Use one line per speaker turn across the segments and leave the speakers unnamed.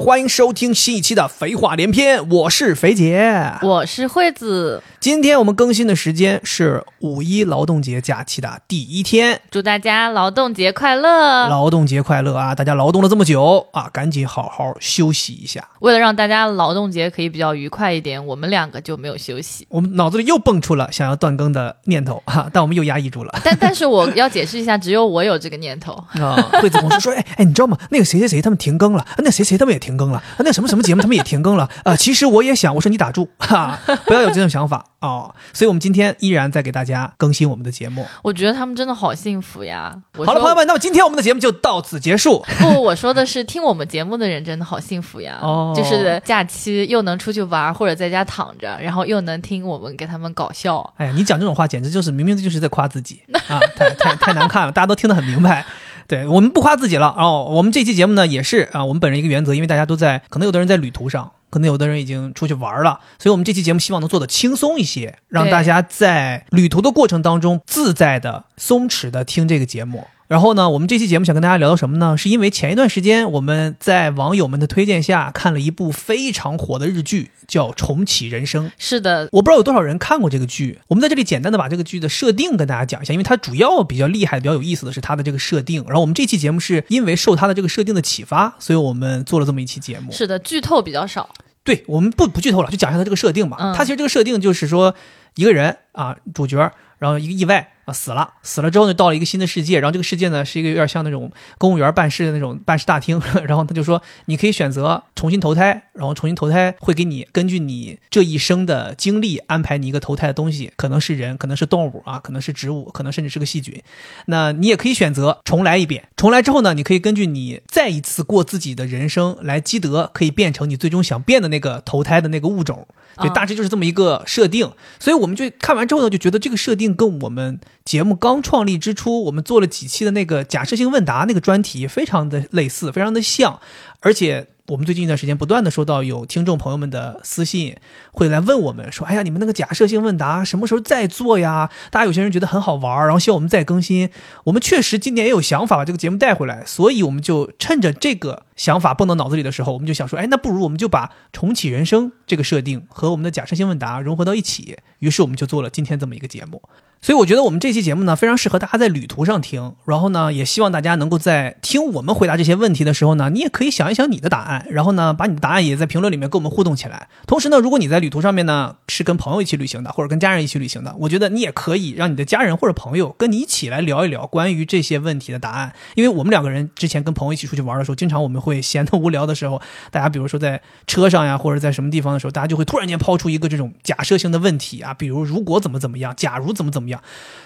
欢迎收听新一期的《肥话连篇》，我是肥姐。
我是惠子，
今天我们更新的时间是五一劳动节假期的第一天，
祝大家劳动节快乐！
劳动节快乐啊！大家劳动了这么久啊，赶紧好好休息一下。
为了让大家劳动节可以比较愉快一点，我们两个就没有休息。
我们脑子里又蹦出了想要断更的念头哈，但我们又压抑住了。
但但是我要解释一下，只有我有这个念头。
啊，惠子同事说，哎哎，你知道吗？那个谁谁谁他们停更了，那谁谁他们也停更了，那什么什么节目他们也停更了。啊，其实我也想，我说你打住哈，不要有这种想法哦。所以我们今天依然在给大家更新我们的节目。
我觉得他们真的好幸福呀！
好了，朋友们，那么今天我们的节目就到此结束。
不，我说的是听我们节目的人真的好幸福呀！
哦
就是假期又能出去玩，或者在家躺着，然后又能听我们给他们搞笑。
哎呀，你讲这种话简直就是明明就是在夸自己 啊，太太太难看了，大家都听得很明白。对我们不夸自己了，哦我们这期节目呢也是啊，我们本人一个原则，因为大家都在，可能有的人在旅途上，可能有的人已经出去玩了，所以我们这期节目希望能做的轻松一些，让大家在旅途的过程当中自在的、松弛的听这个节目。然后呢，我们这期节目想跟大家聊到什么呢？是因为前一段时间我们在网友们的推荐下看了一部非常火的日剧，叫《重启人生》。
是的，
我不知道有多少人看过这个剧，我们在这里简单的把这个剧的设定跟大家讲一下，因为它主要比较厉害、比较有意思的是它的这个设定。然后我们这期节目是因为受它的这个设定的启发，所以我们做了这么一期节目。
是的，剧透比较少。
对，我们不不剧透了，就讲一下他这个设定吧。
嗯
它其实这个设定就是说，一个人啊，主角，然后一个意外啊死了，死了之后呢，到了一个新的世界，然后这个世界呢是一个有点像那种公务员办事的那种办事大厅，然后他就说你可以选择重新投胎，然后重新投胎会给你根据你这一生的经历安排你一个投胎的东西，可能是人，可能是动物啊，可能是植物，可能甚至是个细菌。那你也可以选择重来一遍，重来之后呢，你可以根据你再一次过自己的人生来积德，可以变成你最终想变的那个投胎的那个物种。对，大致就是这么一个设定。所以我们就看完之后呢，就觉得这个设定跟我们节目刚创立之初，我们做了几期的那个假设性问答那个专题非常的类似，非常的像，而且。我们最近一段时间不断的收到有听众朋友们的私信，会来问我们说：“哎呀，你们那个假设性问答什么时候再做呀？”大家有些人觉得很好玩，然后希望我们再更新。我们确实今年也有想法把这个节目带回来，所以我们就趁着这个想法蹦到脑子里的时候，我们就想说：“哎，那不如我们就把重启人生这个设定和我们的假设性问答融合到一起。”于是我们就做了今天这么一个节目。所以我觉得我们这期节目呢，非常适合大家在旅途上听。然后呢，也希望大家能够在听我们回答这些问题的时候呢，你也可以想一想你的答案，然后呢，把你的答案也在评论里面跟我们互动起来。同时呢，如果你在旅途上面呢是跟朋友一起旅行的，或者跟家人一起旅行的，我觉得你也可以让你的家人或者朋友跟你一起来聊一聊关于这些问题的答案。因为我们两个人之前跟朋友一起出去玩的时候，经常我们会闲得无聊的时候，大家比如说在车上呀，或者在什么地方的时候，大家就会突然间抛出一个这种假设性的问题啊，比如如果怎么怎么样，假如怎么怎么样。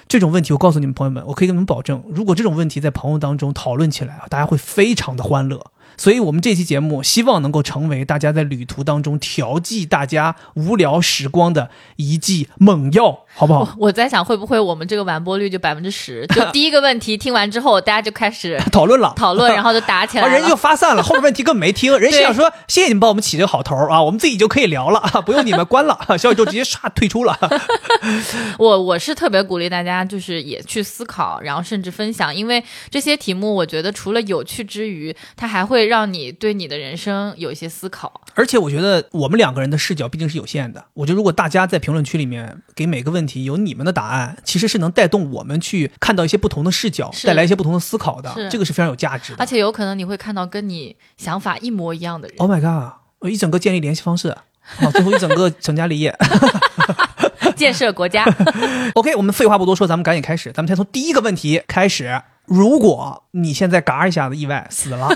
这种问题，我告诉你们朋友们，我可以跟你们保证，如果这种问题在朋友当中讨论起来，大家会非常的欢乐。所以，我们这期节目希望能够成为大家在旅途当中调剂大家无聊时光的一剂猛药，好不好？
我在想，会不会我们这个完播率就百分之十？就第一个问题听完之后，大家就开始
讨论了，
讨论，然后就打起来
啊，
了。
人就发散了，后面问题根本没听，人心想说：谢谢你们帮我们起这个好头啊，我们自己就可以聊了，啊不用你们关了，小宇宙直接唰退出了。
我我是特别鼓励大家，就是也去思考，然后甚至分享，因为这些题目，我觉得除了有趣之余，它还会让你对你的人生有一些思考。
而且我觉得我们两个人的视角毕竟是有限的。我觉得如果大家在评论区里面给每个问题有你们的答案，其实是能带动我们去看到一些不同的视角，带来一些不同的思考的。这个是非常有价值的
而。且有可能你会看到跟你想法一模一样的人。
Oh my god！我一整个建立联系方式，好，最后一整个成家立业。
建设国家，
OK，我们废话不多说，咱们赶紧开始。咱们先从第一个问题开始。如果你现在嘎一下子意外死了，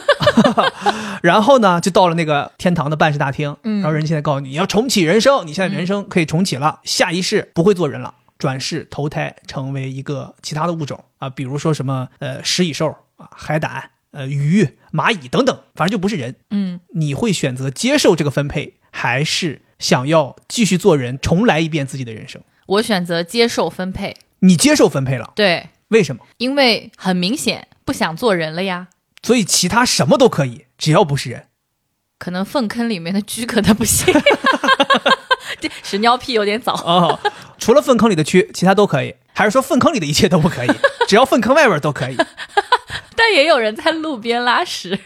然后呢，就到了那个天堂的办事大厅，
嗯
然后人现在告诉你你要重启人生，你现在人生可以重启了，下一世不会做人了，转世投胎成为一个其他的物种啊，比如说什么呃食蚁兽啊、海胆、呃鱼、蚂蚁等等，反正就不是人。
嗯，
你会选择接受这个分配，还是想要继续做人，重来一遍自己的人生？
我选择接受分配。
你接受分配了，
对，
为什么？
因为很明显不想做人了呀。
所以其他什么都可以，只要不是人。
可能粪坑里面的蛆可能不行，这屎尿屁有点早。
哦，除了粪坑里的蛆，其他都可以，还是说粪坑里的一切都不可以？只要粪坑外边都可以。
但也有人在路边拉屎，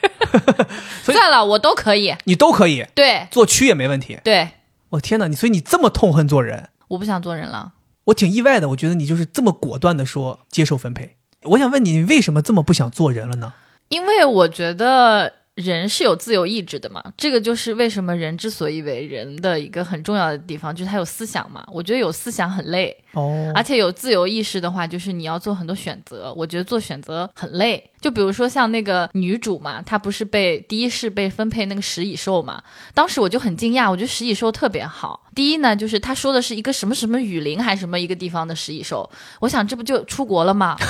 所以
算了，我都可以。
你都可以
对
做蛆也没问题。
对，
我天哪，你所以你这么痛恨做人，
我不想做人了。
我挺意外的。我觉得你就是这么果断的说接受分配。我想问你，为什么这么不想做人了呢？
因为我觉得人是有自由意志的嘛，这个就是为什么人之所以为人的一个很重要的地方，就是他有思想嘛。我觉得有思想很累，
哦
而且有自由意识的话，就是你要做很多选择。我觉得做选择很累。就比如说像那个女主嘛，她不是被第一是被分配那个食蚁兽嘛，当时我就很惊讶，我觉得食蚁兽特别好。第一呢，就是他说的是一个什么什么雨林还是什么一个地方的食蚁兽，我想这不就出国了吗？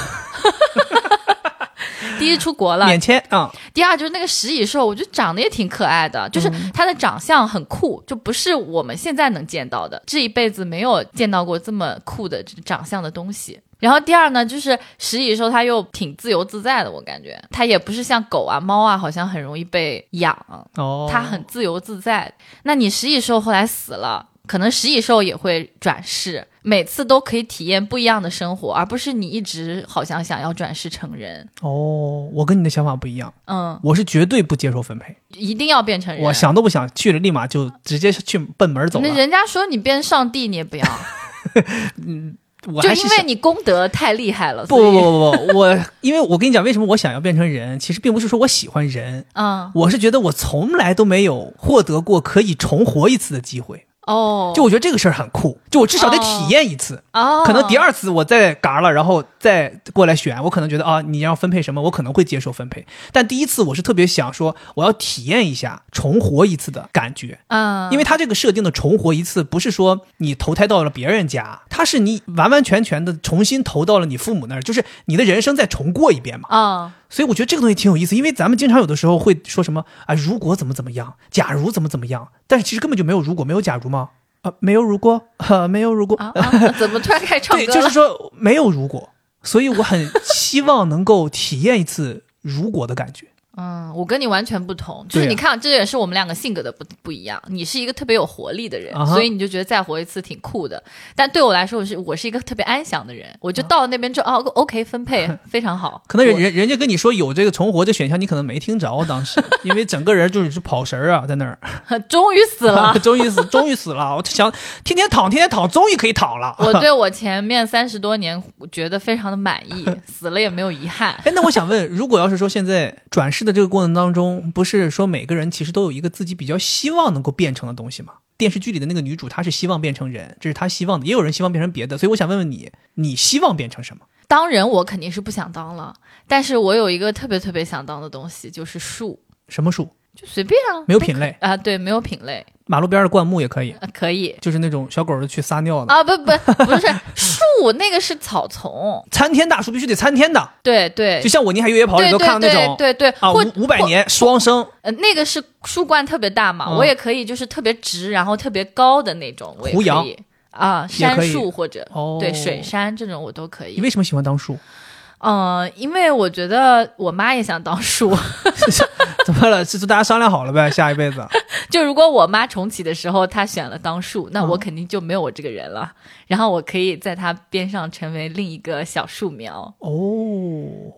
第一出国了，
免签啊、
第二就是那个食蚁兽，我觉得长得也挺可爱的，就是它的长相很酷，就不是我们现在能见到的，这一辈子没有见到过这么酷的长相的东西。然后第二呢，就是食蚁兽它又挺自由自在的，我感觉。它也不是像狗啊、猫啊，好像很容易被养，
哦，
它很自由自在。那你食蚁兽后来死了，可能食蚁兽也会转世，每次都可以体验不一样的生活，而不是你一直好像想要转世成人。
哦，我跟你的想法不一样，
嗯，
我是绝对不接受分配，
一定要变成人。
我想都不想，去了立马就直接去奔门走了。
那人家说你变上帝，你也不要，就
我还是
因为你功德太厉害了。
不不不不不，我因为我跟你讲，为什么我想要变成人，其实并不是说我喜欢人，
嗯，
我是觉得我从来都没有获得过可以重活一次的机会。
哦，
就我觉得这个事儿很酷，就我至少得体验一次。
哦，
可能第二次我再嘎了，然后再过来选，我可能觉得啊，你要分配什么，我可能会接受分配。但第一次我是特别想说，我要体验一下重活一次的感觉，
嗯，
因为它这个设定的重活一次，不是说你投胎到了别人家，它是你完完全全的重新投到了你父母那儿，就是你的人生再重过一遍嘛。
嗯
所以我觉得这个东西挺有意思，因为咱们经常有的时候会说什么啊，如果怎么怎么样，假如怎么怎么样，但是其实根本就没有如果，没有假如吗？啊，没有如果，哈、没有如果，
啊啊，怎么突然开始唱
对，就是？说没有如果，所以我很希望能够体验一次如果的感觉。
嗯，我跟你完全不同，就是你看，这也是我们两个性格的不不一样。你是一个特别有活力的人，所以你就觉得再活一次挺酷的。但对我来说，我是我是一个特别安详的人，我就到了那边就哦，OK 分配 非常好。
可能人人人家跟你说有这个重活这选项，你可能没听着，当时因为整个人就是跑神儿啊，在那儿，
终于死了。
终于死，终于死了。我想天天躺，天天躺，终于可以躺了。
我对我前面三十多年觉得非常的满意，死了也没有遗憾。
哎，那我想问，如果要是说现在转世的这个过程当中，不是说每个人其实都有一个自己比较希望能够变成的东西吗？电视剧里的那个女主，她是希望变成人，这是她希望的，也有人希望变成别的。所以我想问问你，你希望变成什么？
当人我肯定是不想当了，但是我有一个特别特别想当的东西，就是树，
什么树？
就随便啊，
没有品类，
啊，对，没有品类，
马路边的灌木也可以，
啊、可以。
就是那种小狗儿去撒尿的。
啊，不不不是树，那个是草丛，
参天大树必须得参天的，
对对。
就，像我《你海越野跑》里都看那种
对对对，
啊，
或
五五百年双生。
呃，那个是树冠特别大嘛，
嗯。
我也可以就是特别直，然后特别高的那种，我也
胡杨。
可以。啊，杉树或者
哦。
对水杉这种我都可以。
你为什么喜欢当树？
嗯，因为我觉得我妈也想当树，
怎么了？是大家商量好了呗？下一辈子
就如果我妈重启的时候她选了当树，那我
嗯
肯定就没有我这个人了。然后我可以在她边上成为另一个小树苗。
哦，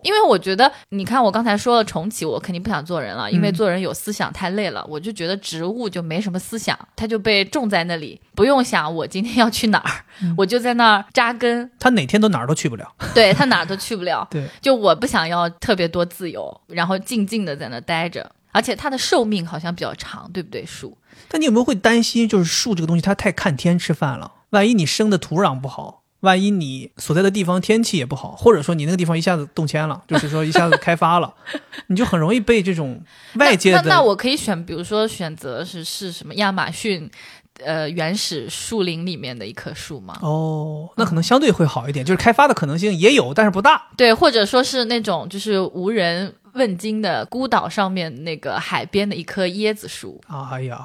因为我觉得，你看我刚才说了重启，我肯定不想做人了，因为
嗯
做人有思想太累了。我就觉得植物就没什么思想，它就被种在那里，不用想我今天要去哪儿，
嗯
我就在那儿扎根。
他哪天都哪儿都去不了。
对它哪儿都去不了，
对，
就我不想要特别多自由，然后静静的在那待着。而且它的寿命好像比较长，对不对？树
但你有没有会担心，就是树这个东西它太看天吃饭了？万一你生的土壤不好，万一你所在的地方天气也不好，或者说你那个地方一下子动迁了，就是说一下子开发了，你就很容易被这种外界的
那那那我可以选，比如说选择是是什么亚马逊，呃，原始树林里面的一棵树吗？
哦，那可能相对会好一点，就是开发的可能性也有，但是不大。
对，或者说是那种就是无人问津的孤岛上面那个海边的一棵椰子树，
哎呀，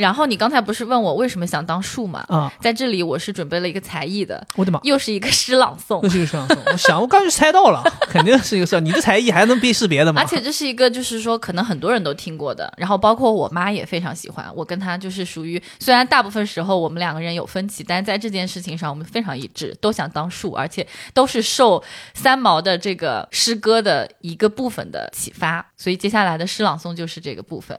然后你刚才不是问我为什么想当树吗？
啊，
在这里我是准备了一个才艺的，
我的妈！
又是一个诗朗诵
又。是一个诗朗诵，我想我刚就猜到了，肯定是一个摄像。你的才艺还能辨识别的吗？
而且这是一个，就是说，可能很多人都听过的，然后包括我妈也非常喜欢。我跟她就是属于，虽然大部分时候我们两个人有分歧，但是在这件事情上我们非常一致，都想当树，而且都是受三毛的这个诗歌的一个部分的启发。所以接下来的诗朗诵就是这个部分。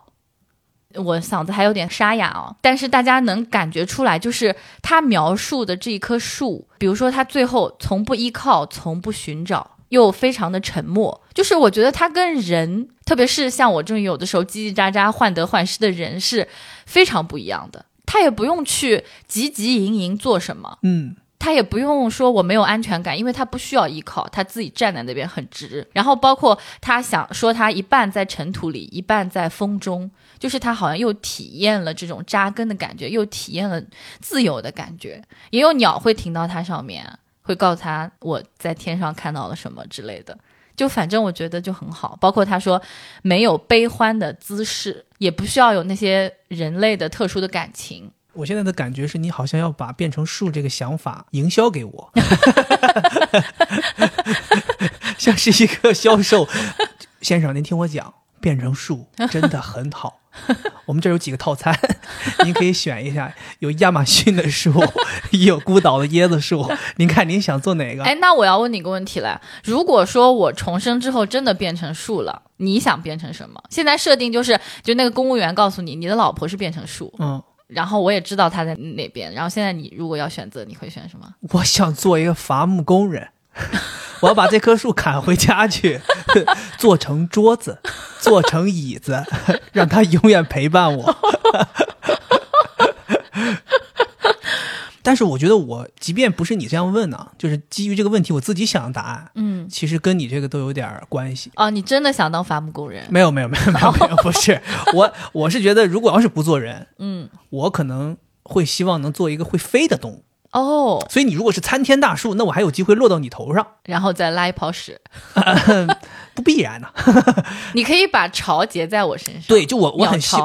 我嗓子还有点沙哑哦，但是大家能感觉出来，就是他描述的这一棵树，比如说他最后从不依靠，从不寻找，又非常的沉默，就是我觉得他跟人，特别是像我这种有的时候叽叽喳喳、患得患失的人是非常不一样的。他也不用去汲汲营营做什么，
嗯，
他也不用说我没有安全感，因为他不需要依靠，他自己站在那边很直。然后包括他想说他一半在尘土里，一半在风中，就是他好像又体验了这种扎根的感觉，又体验了自由的感觉。也有鸟会停到它上面，会告诉他我在天上看到了什么之类的。就反正我觉得就很好，包括他说没有悲欢的姿势，也不需要有那些人类的特殊的感情。
我现在的感觉是你好像要把变成树这个想法营销给我，像是一个销售 先生，您听我讲，变成树真的很好。我们这儿有几个套餐，您可以选一下，有亚马逊的树，也有孤岛的椰子树，您看您想做哪个？
哎，那我要问你个问题了，如果说我重生之后真的变成树了，你想变成什么？现在设定就是，就那个公务员告诉你，你的老婆是变成树，
嗯，
然后我也知道她在哪边，然后现在你如果要选择，你会选什么？
我想做一个伐木工人，我要把这棵树砍回家去，做成桌子，做成椅子，让它永远陪伴我。但是我觉得我即便不是你这样问呢、就是基于这个问题我自己想的答案，
嗯，
其实跟你这个都有点关系。
哦，你真的想当伐木工人？
没有没有没有没有没有，不是 我我是觉得如果要是不做人，
嗯，
我可能会希望能做一个会飞的动物。
哦，
所以你如果是参天大树，那我还有机会落到你头上，
然后再拉一泡屎，
不必然呢、
你可以把巢结在我身上。
对，就我我很希，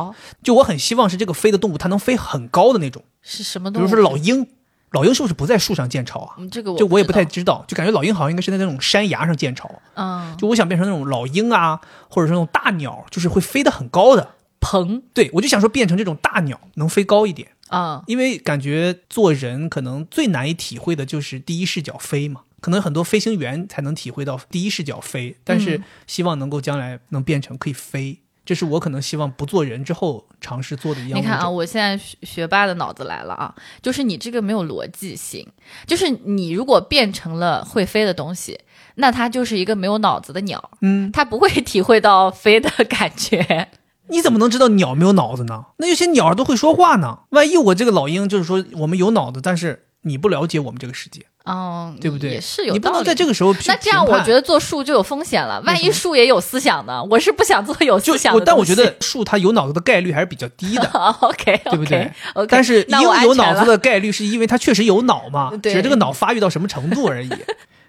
就我很希望是这个飞的动物，它能飞很高的那种，
是什么动物？
比如说老鹰，老鹰是不是不在树上建巢啊？
嗯，这个我
就我也不太知道，就感觉老鹰好像应该是在那种山崖上建巢。
嗯
就我想变成那种老鹰啊，或者是那种大鸟，就是会飞得很高的。
鹏
对，我就想说变成这种大鸟，能飞高一点，
啊，
因为感觉做人可能最难以体会的就是第一视角飞嘛。可能很多飞行员才能体会到第一视角飞，但是
嗯
希望能够将来能变成可以飞，这是我可能希望不做人之后尝试做的一样。
你看啊，我现在学学霸的脑子来了啊，就是你这个没有逻辑性，就是你如果变成了会飞的东西，那它就是一个没有脑子的鸟，
嗯，
它不会体会到飞的感觉。
你怎么能知道鸟没有脑子呢？那有些鸟都会说话呢。万一我这个老鹰就是说我们有脑子，但是你不了解我们这个世界，
嗯，
对不对？
也是有
你不。能在这个时候去
那这样，我觉得做树就有风险了。万一树也有思想呢？我是不想做有思想的，
但我觉得树它有脑子的概率还是比较低的。
OK，
对不对
OK，
但是鹰有脑子的概率是因为它确实有脑嘛，
对
只是这个脑发育到什么程度而已。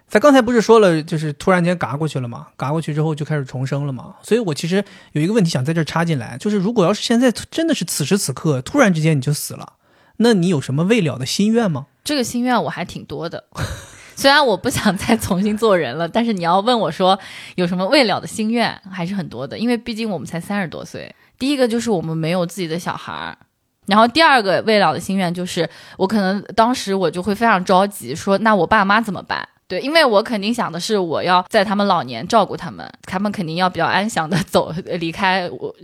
咱刚才不是说了，就是突然间嘎过去了嘛，嘎过去之后就开始重生了嘛。所以我其实有一个问题想在这插进来，就是如果要是现在真的是此时此刻突然之间你就死了，那你有什么未了的心愿吗？
这个心愿我还挺多的。虽然我不想再重新做人了，但是你要问我说有什么未了的心愿，还是很多的。因为毕竟我们才三十多岁。第一个就是我们没有自己的小孩儿，然后第二个未了的心愿就是我可能当时我就会非常着急，说那我爸妈怎么办？对，因为我肯定想的是我要在他们老年照顾他们，他们肯定要比较安详的 走离开我，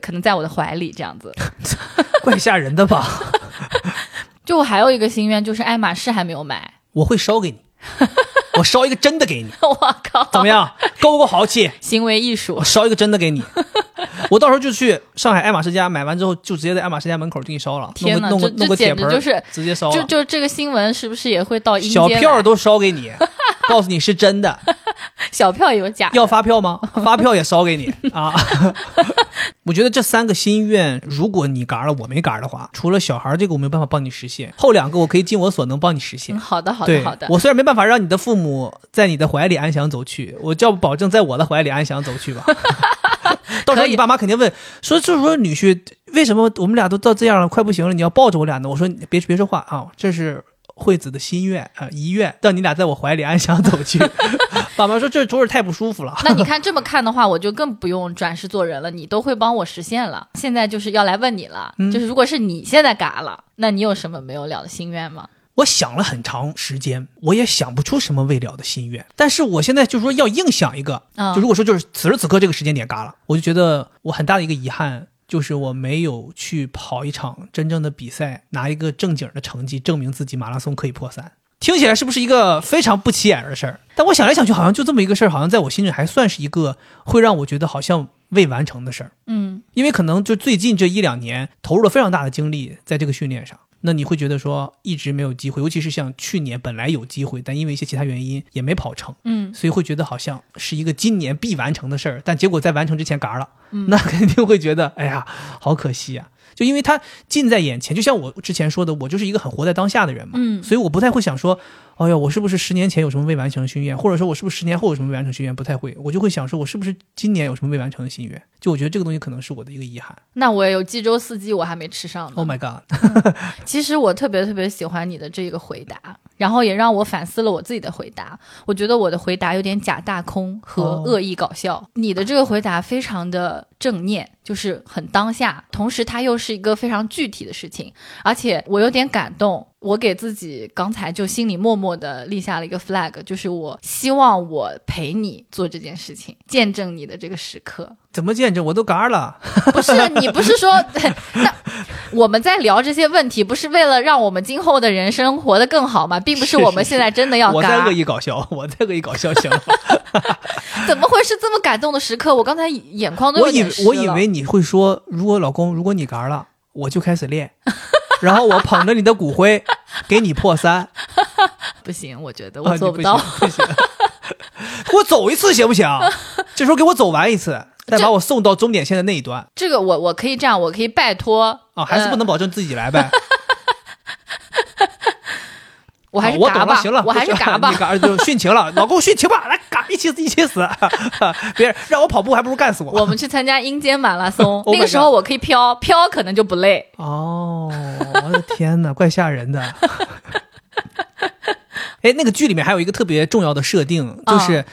可能在我的怀里这样子。
怪吓人的吧？
就我还有一个心愿就是爱马仕还没有买，
我会烧给你，我烧一个真的给你，
我靠，
怎么样？够不够豪气？
行为艺术
我，烧一个真的给你。我到时候就去上海爱马仕家买完之后，就直接在爱马仕家门口就给你烧了，弄个弄个
天哪这这
弄个铁盆
就是
直接烧了。
就就这个新闻是不是也会到阴间
小票都烧给你，告诉你是真的，
小票有假
要发票吗？发票也烧给你啊！我觉得这三个心愿，如果你嘎了，我没嘎的话，除了小孩这个我没有办法帮你实现，后两个我可以尽我所能帮你实现
嗯。好的好的好的，
我虽然没办法让你的父母在你的怀里安详走去，我叫保证在我的怀里安详走去吧。到时候你爸妈肯定问说，就是说女婿为什么我们俩都到这样了，快不行了，你要抱着我俩呢？我说你别别说话啊，这是惠子的心愿啊、遗愿，让你俩在我怀里安详走去。爸妈说这主儿太不舒服了。
那你看这么看的话，我就更不用转世做人了，你都会帮我实现了。现在就是要来问你了，
嗯
就是如果是你现在嘎了，那你有什么没有了的心愿吗？
我想了很长时间，我也想不出什么未了的心愿。但是我现在就是说要硬想一个，
啊
就如果说就是此时此刻这个时间点嘎了，我就觉得我很大的一个遗憾就是我没有去跑一场真正的比赛，拿一个正经的成绩证明自己马拉松可以破三。听起来是不是一个非常不起眼的事儿？但我想来想去，好像就这么一个事儿，好像在我心里还算是一个会让我觉得好像未完成的事儿。
嗯
因为可能就最近这一两年投入了非常大的精力在这个训练上，那你会觉得说一直没有机会，尤其是像去年本来有机会，但因为一些其他原因也没跑成，
嗯。
所以会觉得好像是一个今年必完成的事儿，但结果在完成之前嘎了，那肯定会觉得哎呀，好可惜呀、就因为它近在眼前，就像我之前说的，我就是一个很活在当下的人嘛，
嗯。
所以我不太会想说，哎呀，我是不是十年前有什么未完成的心愿，或者说我是不是十年后有什么未完成的心愿，不太会，我就会想说，我是不是今年有什么未完成的心愿？就我觉得这个东西可能是我的一个遗憾。
那我也有济州四季，我还没吃上呢。
Oh my god！
其实我特别特别喜欢你的这个回答，然后也让我反思了我自己的回答。我觉得我的回答有点假大空和
哦
恶意搞笑，你的这个回答非常的正念，就是很当下，同时它又是一个非常具体的事情，而且我有点感动。我给自己刚才就心里默默的立下了一个 flag，就是我希望我陪你做这件事情，见证你的这个时刻。
怎么见证？我都嘎了。
不是你不是说 那我们在聊这些问题，不是为了让我们今后的人生活得更好吗？并不是我们现在真的要嘎
我在恶，意搞笑，我在恶意搞笑，行吗？
怎么会是这么感动的时刻？我刚才眼眶都
我以
有点湿
我以
了
为你会说，如果老公，如果你嘎了，我就开始练，然后我捧着你的骨灰 给你破三，
不行，我觉得
啊
我做
不行，不行，给我走一次行不行？这时候给我走完一次，再把我送到终点线的那一端
这个我我可以这样，我可以拜托
啊，还是不
呃
能保证自己来呗。
我还是嘎吧，
行了，
我还是 嘎吧
你。嘎就殉情了，老公殉情吧，来嘎，一起一起死，别人让我跑步还不如干死我。
我们去参加阴间马拉松 那个时候我可以飘，飘可能就不累。
哦，我的天哪，怪吓人的。哎，那个剧里面还有一个特别重要的设定，就是。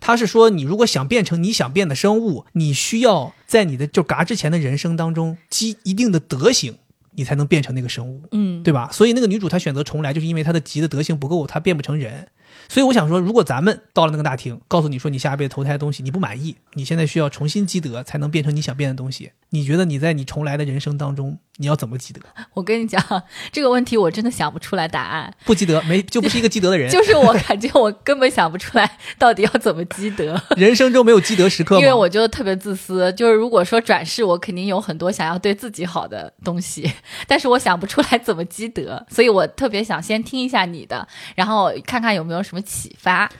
他是说，你如果想变成你想变的生物，你需要在你的就嘎之前的人生当中积一定的德行，你才能变成那个生物，
嗯，
对吧？所以那个女主她选择重来，就是因为她的极的德行不够，她变不成人。所以我想说，如果咱们到了那个大厅，告诉你说你下辈子投胎的东西你不满意，你现在需要重新积德才能变成你想变的东西，你觉得你在你重来的人生当中，你要怎么积德？
我跟你讲这个问题，我真的想不出来答案。
不积德，没就不是一个积德的人。
就是我感觉我根本想不出来到底要怎么积德，
人生中没有积德时刻吗？
因为我觉得特别自私。就是如果说转世，我肯定有很多想要对自己好的东西，但是我想不出来怎么积德，所以我特别想先听一下你的，然后看看有没有什么启发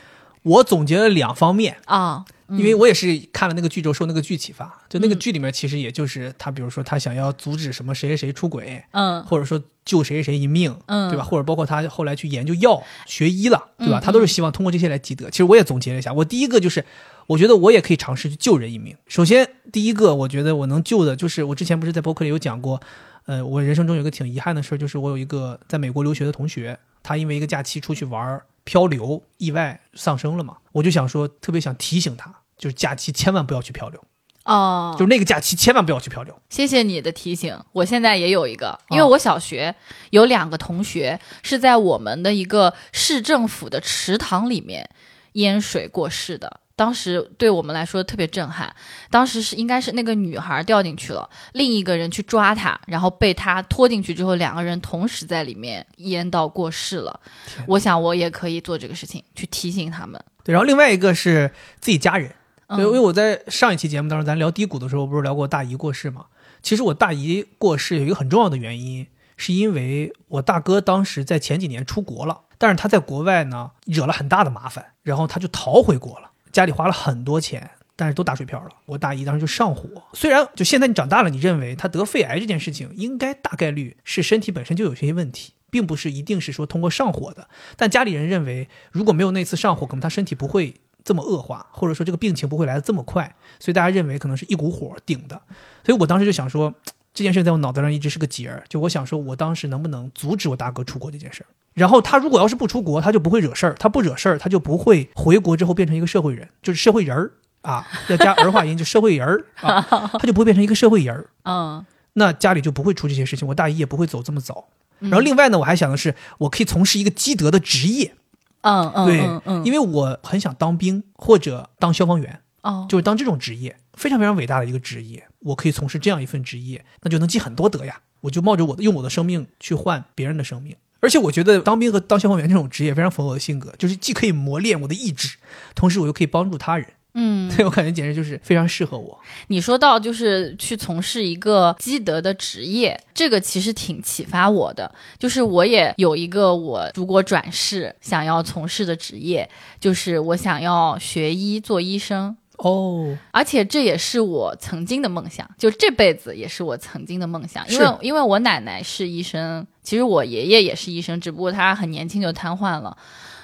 我总结了两方面，
啊。
因为我也是看了那个剧之后受那个剧启发。就那个
嗯
剧里面，其实也就是他，比如说他想要阻止什么谁谁谁出轨，
嗯
或者说救谁谁谁一命，
嗯
对吧？或者包括他后来去研究药学医了，对吧？
嗯
他都是希望通过这些来积德。其实我也总结了一下，我第一个就是，我觉得我也可以尝试去救人一命。首先，第一个我觉得我能救的就是我之前不是在博客里有讲过，呃，我人生中有一个挺遗憾的事儿，就是我有一个在美国留学的同学，他因为一个假期出去玩儿漂流，意外丧生了嘛。我就想说，特别想提醒他，就是假期千万不要去漂流，
哦，
就那个假期千万不要去漂流。
谢谢你的提醒，我现在也有一个，
哦
因为我小学有两个同学是在我们的一个市政府的池塘里面淹水过世的。当时对我们来说特别震撼，当时是应该是那个女孩掉进去了，另一个人去抓她，然后被她拖进去之后，两个人同时在里面淹到过世了。我想我也可以做这个事情，去提醒他们。
对，然后另外一个是自己家人。
嗯
对，因为我在上一期节目当中，咱聊低谷的时候，不是聊过大姨过世吗？其实我大姨过世有一个很重要的原因，是因为我大哥当时在前几年出国了，但是他在国外呢惹了很大的麻烦，然后他就逃回国了，家里花了很多钱，但是都打水漂了。我大姨当时就上火，虽然就现在你长大了，你认为她得肺癌这件事情应该大概率是身体本身就有些问题。并不是一定是说通过上火的，但家里人认为如果没有那次上火，可能他身体不会这么恶化，或者说这个病情不会来的这么快，所以大家认为可能是一股火顶的。所以我当时就想说，这件事在我脑袋上一直是个结儿，就我想说，我当时能不能阻止我大哥出国这件事儿？然后他如果要是不出国，他就不会惹事儿，他不惹事儿，他就不会回国之后变成一个社会人，就是社会人儿啊，要加儿化音，就社会人儿啊，他就不会变成一个社会人儿。
嗯
那家里就不会出这些事情，我大姨也不会走这么早。然后另外呢，我还想的是，我可以从事一个积德的职业，
嗯嗯
对，
嗯嗯，
因为我很想当兵或者当消防员，
哦
就是当这种职业，非常非常伟大的一个职业，我可以从事这样一份职业，那就能积很多德呀。我就冒着我的用我的生命去换别人的生命，而且我觉得当兵和当消防员这种职业非常符合我的性格，就是既可以磨练我的意志，同时我又可以帮助他人，
嗯，
对我感觉简直就是非常适合我。
你说到就是去从事一个积德的职业，这个其实挺启发我的。就是我也有一个我如果转世想要从事的职业，就是我想要学医做医生。
哦，
而且这也是我曾经的梦想，就这辈子也是我曾经的梦想。因为因为我奶奶是医生，其实我爷爷也是医生，只不过他很年轻就瘫痪了。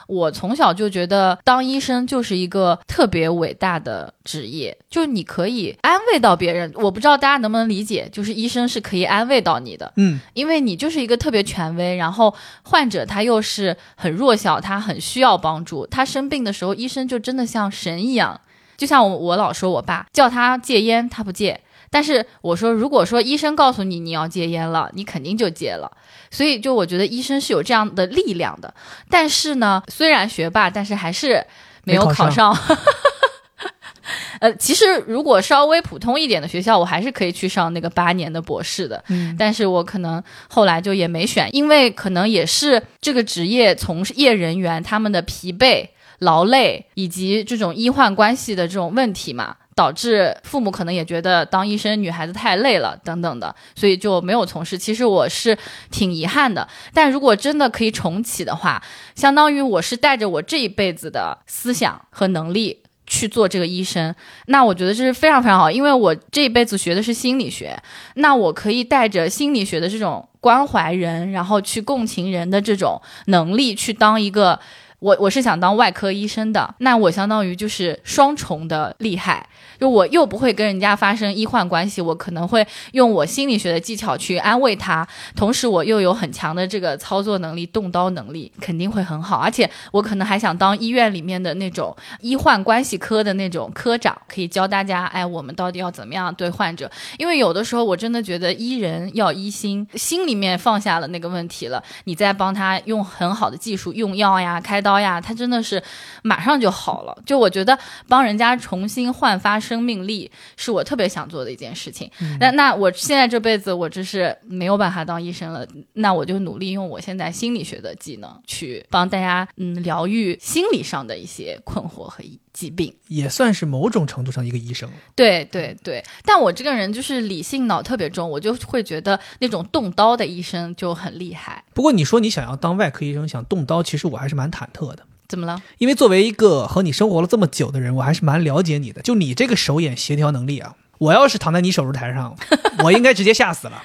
我从小就觉得当医生就是一个特别伟大的职业，就是你可以安慰到别人。我不知道大家能不能理解，就是医生是可以安慰到你的，
嗯，
因为你就是一个特别权威，然后患者他又是很弱小，他很需要帮助，他生病的时候，医生就真的像神一样。就像我我老说我爸叫他戒烟，他不戒。但是我说，如果说医生告诉你你要戒烟了，你肯定就戒了。所以就我觉得医生是有这样的力量的。但是呢，虽然学霸，但是还是没有
考
上。呃，其实如果稍微普通一点的学校，我还是可以去上那个八年的博士的。
嗯，
但是我可能后来就也没选，因为可能也是这个职业从业人员他们的疲惫、劳累以及这种医患关系的这种问题嘛，导致父母可能也觉得当医生女孩子太累了等等的，所以就没有从事。其实我是挺遗憾的，但如果真的可以重启的话，相当于我是带着我这一辈子的思想和能力。去做这个医生，那我觉得这是非常非常好，因为我这一辈子学的是心理学，那我可以带着心理学的这种关怀人，然后去共情人的这种能力，去当一个我我是想当外科医生的，那我相当于就是双重的厉害，就我又不会跟人家发生医患关系，我可能会用我心理学的技巧去安慰他，同时我又有很强的这个操作能力、动刀能力，肯定会很好。而且我可能还想当医院里面的那种医患关系科的那种科长，可以教大家，哎，我们到底要怎么样对患者？因为有的时候我真的觉得医人要医心，心里面放下了那个问题了，你再帮他用很好的技术用药呀、开刀呀，他真的是马上就好了。就我觉得帮人家重新焕发生命力，是我特别想做的一件事情。那那我现在这辈子我就是没有办法当医生了，那我就努力用我现在心理学的技能去帮大家嗯疗愈心理上的一些困惑和疾病。
也算是某种程度上一个医生。
对对对，但我这个人就是理性脑特别重，我就会觉得那种动刀的医生就很厉害。
不过你说你想要当外科医生，想动刀，其实我还是蛮忐忑的。
怎么了？
因为作为一个和你生活了这么久的人，我还是蛮了解你的。就你这个手眼协调能力啊，我要是躺在你手术台上，我应该直接吓死了。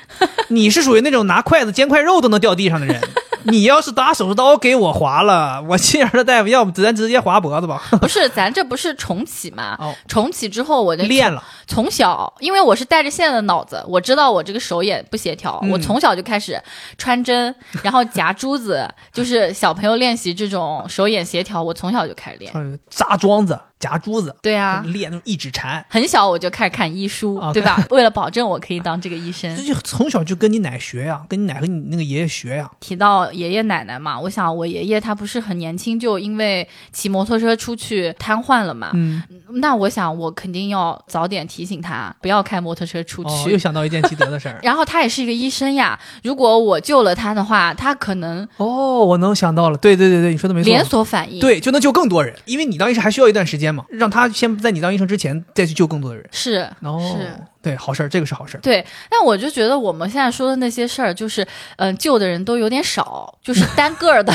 你是属于那种拿筷子煎块肉都能掉地上的人。你要是打手术刀给我划了，我亲眼儿的大夫，要不咱直接划脖子吧？
不是，咱这不是重启吗？
哦，
重启之后，我就
练了，
从小，因为我是带着现在的脑子，我知道我这个手眼不协调，
嗯
我从小就开始穿针，然后夹珠子，就是小朋友练习这种手眼协调，我从小就开始练。
嗯扎桩子、夹珠子，
对啊，
练那种一指禅，
很小我就开始看医书，
啊
对吧？为了保证我可以当这个医生
这。就从小就跟你奶学呀，跟你奶和你那个爷爷学呀。
提到爷爷奶奶嘛，我想我爷爷他不是很年轻就因为骑摩托车出去瘫痪了嘛，
嗯，
那我想我肯定要早点提醒他不要开摩托车出
哦，
去。
又想到一件积德的事儿。
然后他也是一个医生呀，如果我救了他的话，他可能
哦，我能想到了，对对对对，你说的没错。
连锁反应。
对，就能救更多人，因为你当医生还需要一段时间。间嘛，让他先在你当医生之前再去救更多的人。
是
哦，
是，
对，好事儿，这个是好事儿。
对，但我就觉得我们现在说的那些事儿，就是嗯、救的人都有点少，就是 单个儿的。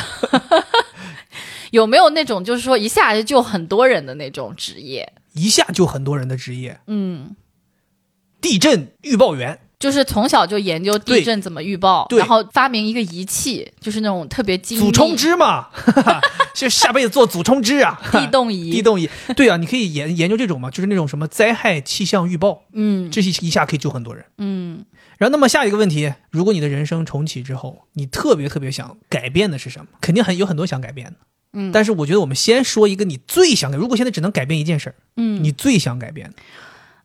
有没有那种就是说一下就救很多人的那种职业？
一下救很多人的职业，
嗯，
地震预报员。
就是从小就研究地震怎么预报，然后发明一个仪器，就是那种特别精密
祖冲之嘛，就下辈子做祖冲之啊，
地动仪。
地动仪。对啊，你可以研研究这种嘛，就是那种什么灾害气象预报，
嗯
这一一下可以救很多人。
嗯，
然后，那么下一个问题，如果你的人生重启之后，你特别特别想改变的是什么？肯定很有很多想改变的。
嗯
但是我觉得我们先说一个你最想改，如果现在只能改变一件事儿，
嗯
你最想改变的，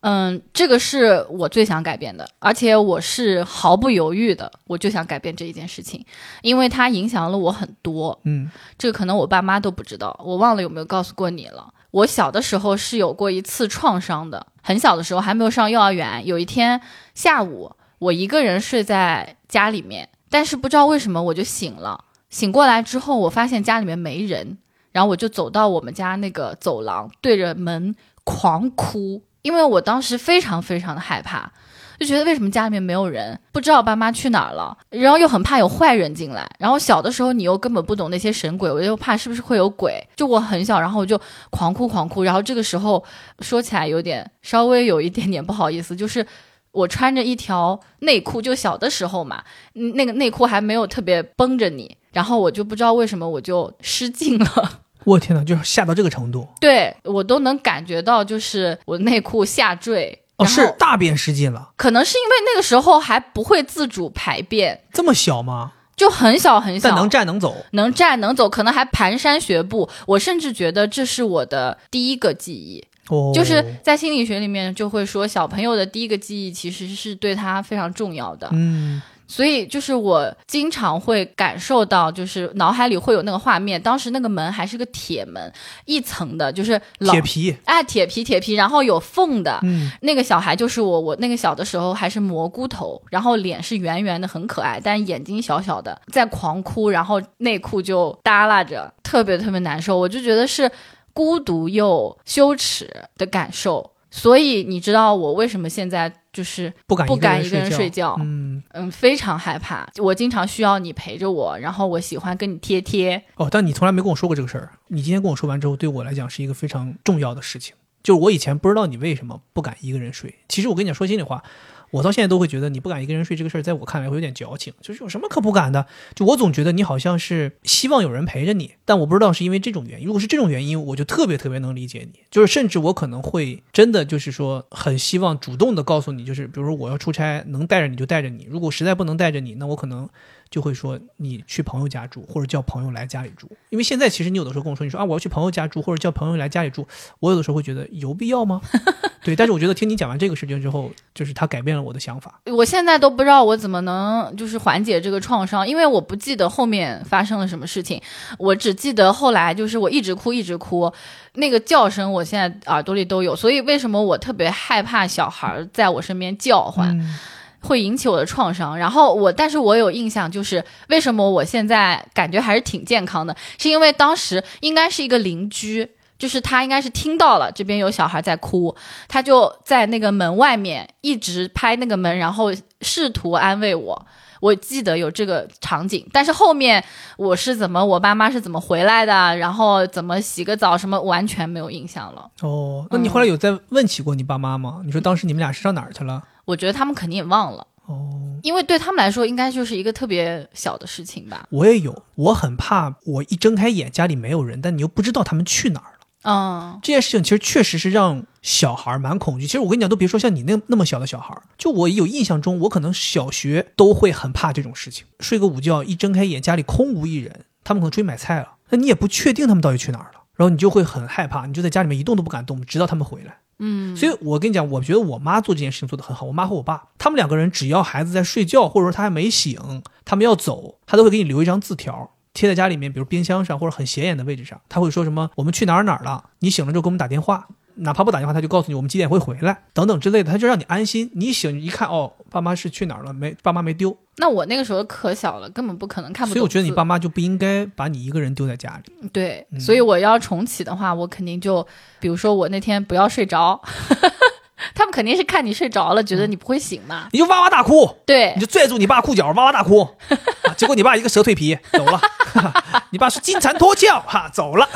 嗯，这个是我最想改变的，而且我是毫不犹豫的，我就想改变这一件事情，因为它影响了我很多。
嗯
这个可能我爸妈都不知道，我忘了有没有告诉过你了。我小的时候是有过一次创伤的，很小的时候还没有上幼儿园。有一天下午，我一个人睡在家里面，但是不知道为什么我就醒了。醒过来之后，我发现家里面没人，然后我就走到我们家那个走廊，对着门狂哭，因为我当时非常非常的害怕。就觉得为什么家里面没有人，不知道爸妈去哪儿了，然后又很怕有坏人进来，然后小的时候你又根本不懂那些神鬼，我又怕是不是会有鬼，就我很小，然后我就狂哭狂哭，然后这个时候说起来有点稍微有一点点不好意思，就是我穿着一条内裤，就小的时候嘛，那个内裤还没有特别绷着你，然后我就不知道为什么我就失禁了。
我天哪，就是吓到这个程度。
对我都能感觉到，就是我内裤下坠，
是大便失禁了，
可能是因为那个时候还不会自主排便，
这么小吗？
就很小很小，
但能站能走，
能站能走，可能还蹒跚学步。我甚至觉得这是我的第一个记忆，
哦，
就是在心理学里面就会说，小朋友的第一个记忆其实是对他非常重要的。
嗯，
所以就是我经常会感受到，就是脑海里会有那个画面。当时那个门还是个铁门，一层的，就是老
铁皮，
哎铁皮铁皮，然后有缝的。
嗯，
那个小孩就是我，我那个小的时候还是蘑菇头，然后脸是圆圆的，很可爱，但眼睛小小的，在狂哭，然后内裤就耷拉着，特别特别难受。我就觉得是孤独又羞耻的感受。所以你知道我为什么现在就是
不敢
不敢一个人
睡
睡觉？
嗯，
嗯，非常害怕。我经常需要你陪着我，然后我喜欢跟你贴贴。
哦，但你从来没跟我说过这个事儿。你今天跟我说完之后，对我来讲是一个非常重要的事情。就是我以前不知道你为什么不敢一个人睡。其实我跟你讲说心里话，我到现在都会觉得你不敢一个人睡这个事儿，在我看来会有点矫情。就是有什么可不敢的？就我总觉得你好像是希望有人陪着你，但我不知道是因为这种原因。如果是这种原因，我就特别特别能理解你。就是甚至我可能会真的就是说很希望主动的告诉你，就是比如说我要出差，能带着你就带着你。如果实在不能带着你，那我可能就会说你去朋友家住，或者叫朋友来家里住。因为现在其实你有的时候跟我说，你说啊我要去朋友家住，或者叫朋友来家里住，我有的时候会觉得有必要吗？对，但是我觉得听你讲完这个事情之后，就是他改变了我的想法。
我现在都不知道我怎么能就是缓解这个创伤，因为我不记得后面发生了什么事情，我只记得后来就是我一直哭一直哭，那个叫声我现在耳朵里都有，所以为什么我特别害怕小孩在我身边叫唤，
嗯
会引起我的创伤。然后我，但是我有印象，就是为什么我现在感觉还是挺健康的，是因为当时应该是一个邻居。就是他应该是听到了这边有小孩在哭，他就在那个门外面一直拍那个门，然后试图安慰我。我记得有这个场景，但是后面我是怎么，我爸妈是怎么回来的，然后怎么洗个澡什么，完全没有印象了。
哦，那你后来有再问起过你爸妈吗？你说当时你们俩是上哪儿去了？
我觉得他们肯定也忘了，
哦，
因为对他们来说应该就是一个特别小的事情吧。
我也有，我很怕我一睁开眼家里没有人，但你又不知道他们去哪儿了。
嗯，
这件事情其实确实是让小孩儿蛮恐惧。其实我跟你讲，都别说像你那那么小的小孩儿，就我有印象中，我可能小学都会很怕这种事情。睡个午觉，一睁开眼家里空无一人，他们可能出去买菜了，那你也不确定他们到底去哪儿了，然后你就会很害怕，你就在家里面一动都不敢动，直到他们回来。
嗯，
所以我跟你讲，我觉得我妈做这件事情做得很好。我妈和我爸，他们两个人只要孩子在睡觉，或者说他还没醒，他们要走，他都会给你留一张字条。贴在家里面，比如冰箱上或者很显眼的位置上，他会说什么“我们去哪儿哪儿了”，你醒了之后给我们打电话。哪怕不打电话，他就告诉你我们几点会回来，等等之类的，他就让你安心。你醒一看，哦，爸妈是去哪儿了？没，爸妈没丢。
那我那个时候可小了，根本不可能看不懂。
所以我觉得你爸妈就不应该把你一个人丢在家里。
对，
嗯
所以我要重启的话，我肯定就，比如说我那天不要睡着，他们肯定是看你睡着了，觉得你不会醒嘛。
你就哇哇大哭，
对
你就拽住你爸裤脚哇哇大哭，啊结果你爸一个蛇蜕皮走了，你爸是金蝉脱壳哈走了。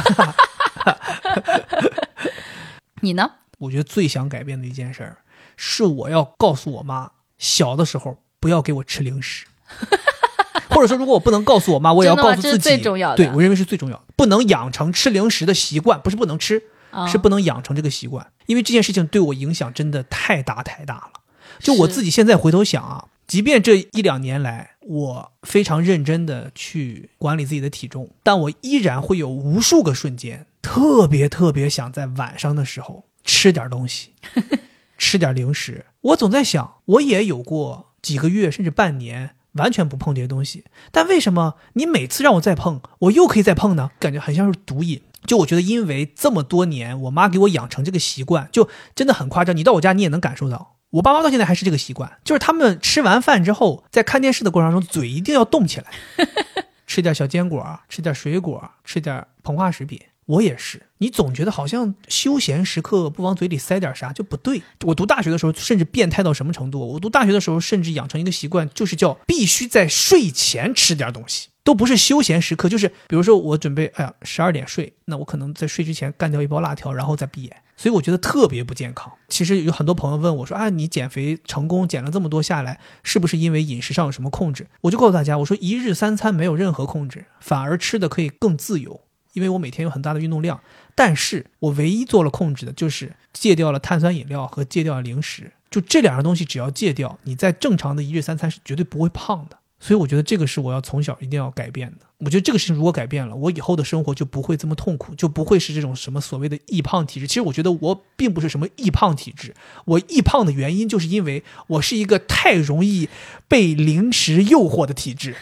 你呢？
我觉得最想改变的一件事儿，是我要告诉我妈，小的时候不要给我吃零食，或者说如果我不能告诉我妈，我也要告诉自己，
最重要的
对我认为是最重要的，不能养成吃零食的习惯，不是不能吃，
啊。
是不能养成这个习惯，因为这件事情对我影响真的太大太大了。就我自己现在回头想啊，即便这一两年来我非常认真的去管理自己的体重，但我依然会有无数个瞬间，特别特别想在晚上的时候吃点东西，吃点零食。我总在想，我也有过几个月甚至半年。完全不碰这些东西，但为什么你每次让我再碰，我又可以再碰呢？感觉很像是毒瘾。就我觉得，因为这么多年，我妈给我养成这个习惯，就真的很夸张。你到我家，你也能感受到，我爸妈到现在还是这个习惯，就是他们吃完饭之后，在看电视的过程中，嘴一定要动起来，吃点小坚果，吃点水果，吃点膨化食品。我也是，你总觉得好像休闲时刻不往嘴里塞点啥就不对。我读大学的时候，甚至变态到什么程度？我读大学的时候，甚至养成一个习惯，就是叫必须在睡前吃点东西，都不是休闲时刻，就是比如说我准备，哎呀，十二点睡，那我可能在睡之前干掉一包辣条，然后再闭眼。所以我觉得特别不健康。其实有很多朋友问我说：“啊，你减肥成功，减了这么多下来，是不是因为饮食上有什么控制？”我就告诉大家，我说一日三餐没有任何控制，反而吃的可以更自由。因为我每天有很大的运动量，但是我唯一做了控制的就是戒掉了碳酸饮料和戒掉了零食，就这两样东西只要戒掉，你在正常的一日三餐是绝对不会胖的。所以我觉得这个是我要从小一定要改变的。我觉得这个事情如果改变了，我以后的生活就不会这么痛苦，就不会是这种什么所谓的易胖体质。其实我觉得我并不是什么易胖体质，我易胖的原因就是因为我是一个太容易被零食诱惑的体质。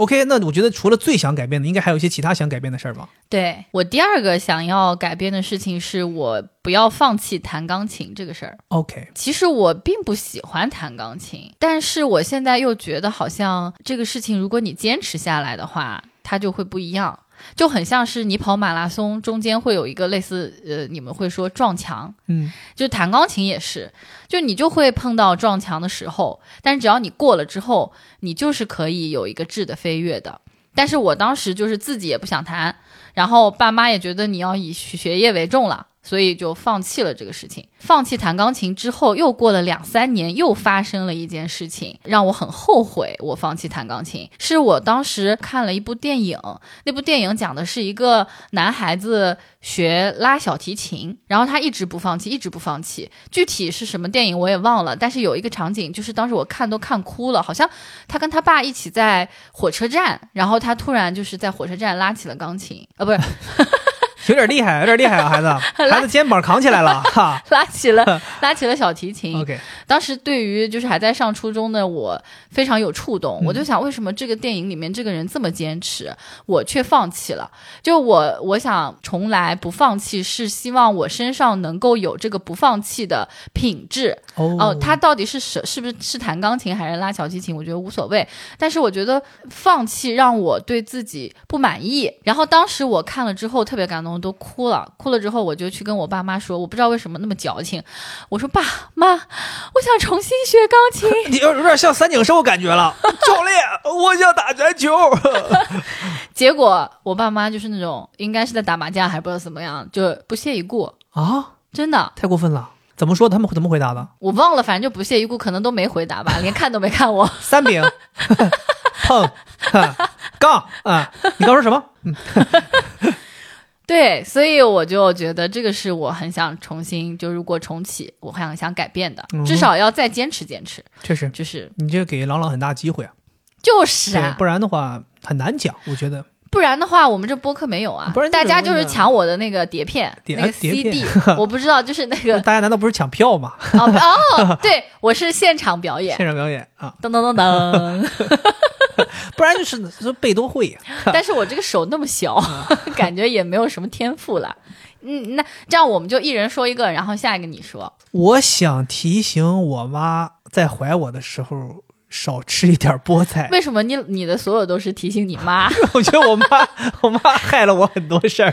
OK，那我觉得除了最想改变的，应该还有一些其他想改变的事儿吧？
对我第二个想要改变的事情是我不要放弃弹钢琴这个事儿。
OK，
其实我并不喜欢弹钢琴，但是我现在又觉得好像这个事情，如果你坚持下来的话，它就会不一样。就很像是你跑马拉松，中间会有一个类似呃，你们会说撞墙，
嗯，
就弹钢琴也是，就你就会碰到撞墙的时候，但是只要你过了之后，你就是可以有一个质的飞跃的。但是我当时就是自己也不想弹，然后爸妈也觉得你要以学业为重了，所以就放弃了这个事情。放弃弹钢琴之后，又过了两三年，又发生了一件事情，让我很后悔。我放弃弹钢琴，是我当时看了一部电影，那部电影讲的是一个男孩子学拉小提琴，然后他一直不放弃，一直不放弃。具体是什么电影我也忘了，但是有一个场景，就是当时我看都看哭了，好像他跟他爸一起在火车站，然后他突然就是在火车站拉起了钢琴，啊，不是。
有点厉害，有点厉害啊，孩子，孩子肩膀扛起来了哈。
拉起了 拉起了小提琴。
OK，
当时对于就是还在上初中的我非常有触动，
嗯
我就想为什么这个电影里面这个人这么坚持，我却放弃了。就我我想从来不放弃，是希望我身上能够有这个不放弃的品质。
哦
哦，他到底是是是不是是弹钢琴还是拉小提琴？我觉得无所谓，但是我觉得放弃让我对自己不满意。然后当时我看了之后特别感动，都哭了。哭了之后，我就去跟我爸妈说，我不知道为什么那么矫情，我说爸妈，我想重新学钢琴。
你有有点像三井寿感觉了，教练，我想打篮球。
结果我爸妈就是那种应该是在打麻将，还不知道怎么样，就不屑一顾。
啊，
真的，
太过分了！怎么说？他们怎么回答的？
我忘了，反正就不屑一顾，可能都没回答吧，连看都没看我。
三饼，碰，哈杠啊！你刚说什么？
对，所以我就觉得这个是我很想重新，就如果重启，我很想改变的，
嗯
至少要再坚持坚持。
确实，
就是
你这给朗朗很大机会啊。
就是，啊，
不然的话很难讲。我觉得
不然的话，我们这播客没有啊。
不然
大家就是抢我的那个碟片，
碟
那个 CD，
片
我不知道，就是那个
大家难道不是抢票吗？
哦哦，对我是现场表演
现，场表演啊，
噔噔噔噔。
不然就是说贝多会呀。
但是我这个手那么小，感觉也没有什么天赋了。嗯，那这样我们就一人说一个，然后下一个你说。
我想提醒我妈在怀我的时候少吃一点菠菜。
为什么你你的所有都是提醒你妈？
我觉得我妈 我妈害了我很多事儿。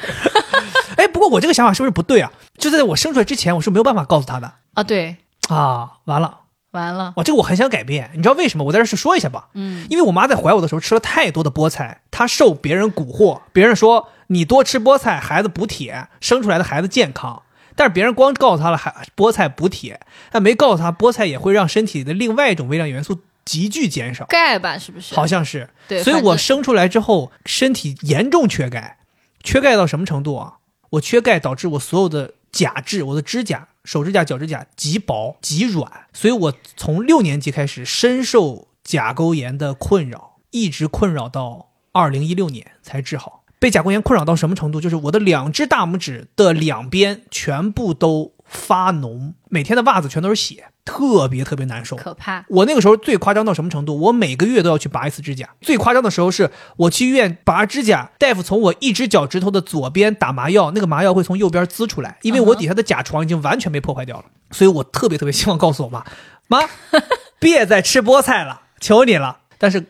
哎，不过我这个想法是不是不对啊？就在我生出来之前，我是没有办法告诉她的
啊。对
啊，完了。
完了，
哇，这个我很想改变，你知道为什么？我在这是说一下吧。
嗯，
因为我妈在怀我的时候吃了太多的菠菜，她受别人蛊惑，别人说你多吃菠菜，孩子补铁，生出来的孩子健康。但是别人光告诉她了，还菠菜补铁，但没告诉她菠菜也会让身体的另外一种微量元素急剧减少，
钙吧？是不是？
好像是。
对，
所以我生出来之后身体严重缺钙，缺钙到什么程度啊？我缺钙导致我所有的甲质，我的指甲。手指甲、脚指甲极薄极软，所以我从六年级开始深受甲沟炎的困扰，一直困扰到二零一六年才治好。被甲沟炎困扰到什么程度？就是我的两只大拇指的两边全部都发脓，每天的袜子全都是血。特别特别难受，
可怕。
我那个时候最夸张到什么程度？我每个月都要去拔一次指甲。最夸张的时候是我去医院拔指甲，大夫从我一只脚趾头的左边打麻药，那个麻药会从右边滋出来，因为我底下的甲床已经完全被破坏掉了。所以我特别特别希望告诉我妈，妈，别再吃菠菜了，求你了。但是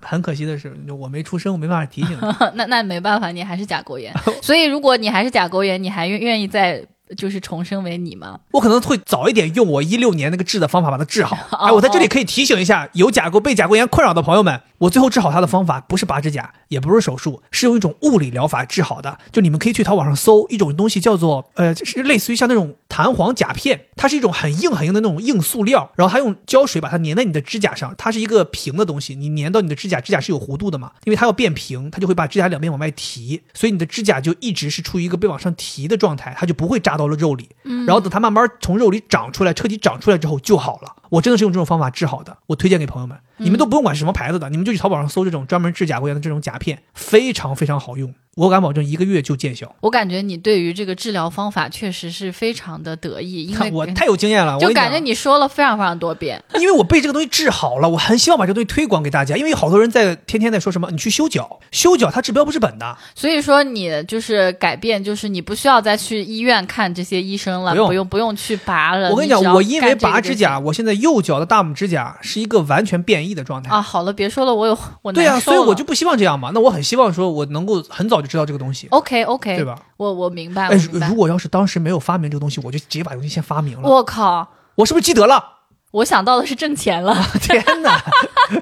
很可惜的是，我没出生，我没办法提醒。
那那没办法，你还是甲沟炎。所以如果你还是甲沟炎，你还愿愿意在？就是重生为你吗？
我可能会早一点用我一六年那个治的方法把它治好。哎，我在这里可以提醒一下有甲沟被甲沟炎困扰的朋友们，我最后治好他的方法不是拔指甲，也不是手术，是用一种物理疗法治好的。就你们可以去淘宝上搜一种东西，叫做呃，就是类似于像那种弹簧甲片，它是一种很硬很硬的那种硬塑料，然后它用胶水把它粘在你的指甲上，它是一个平的东西，你粘到你的指甲，指甲是有弧度的嘛？因为它要变平，它就会把指甲两边往外提，所以你的指甲就一直是处于一个被往上提的状态，它就不会扎到了肉里。然后等它慢慢从肉里长出来，彻底长出来之后就好了。我真的是用这种方法治好的，我推荐给朋友们。你们都不用管是什么牌子的，你们就去淘宝上搜这种专门治甲沟炎的这种甲片，非常非常好用。我敢保证一个月就见效。
我感觉你对于这个治疗方法确实是非常的得意，因为
我太有经验了，
就感觉你说了非常非常多遍。
因为我被这个东西治好了，我很希望把这个东西推广给大家。因为有好多人在天天在说什么，你去修脚，修脚它治标不治本的。
所以说你就是改变，就是你不需要再去医院看这些医生了，不用不用去拔了。
我跟你讲，我因为拔指甲，我现在右脚的大拇指甲是一个完全变异的状态
啊。好了，别说了，我有我
对啊，所以我就不希望这样嘛。那我很希望说我能够很早就知道这个东西。
OK OK，
对吧？
我我明白。
哎，如果要是当时没有发明这个东西，我就直接把东西先发明了。
我靠，
我是不是积德了？
我想到的是挣钱了。
天哪！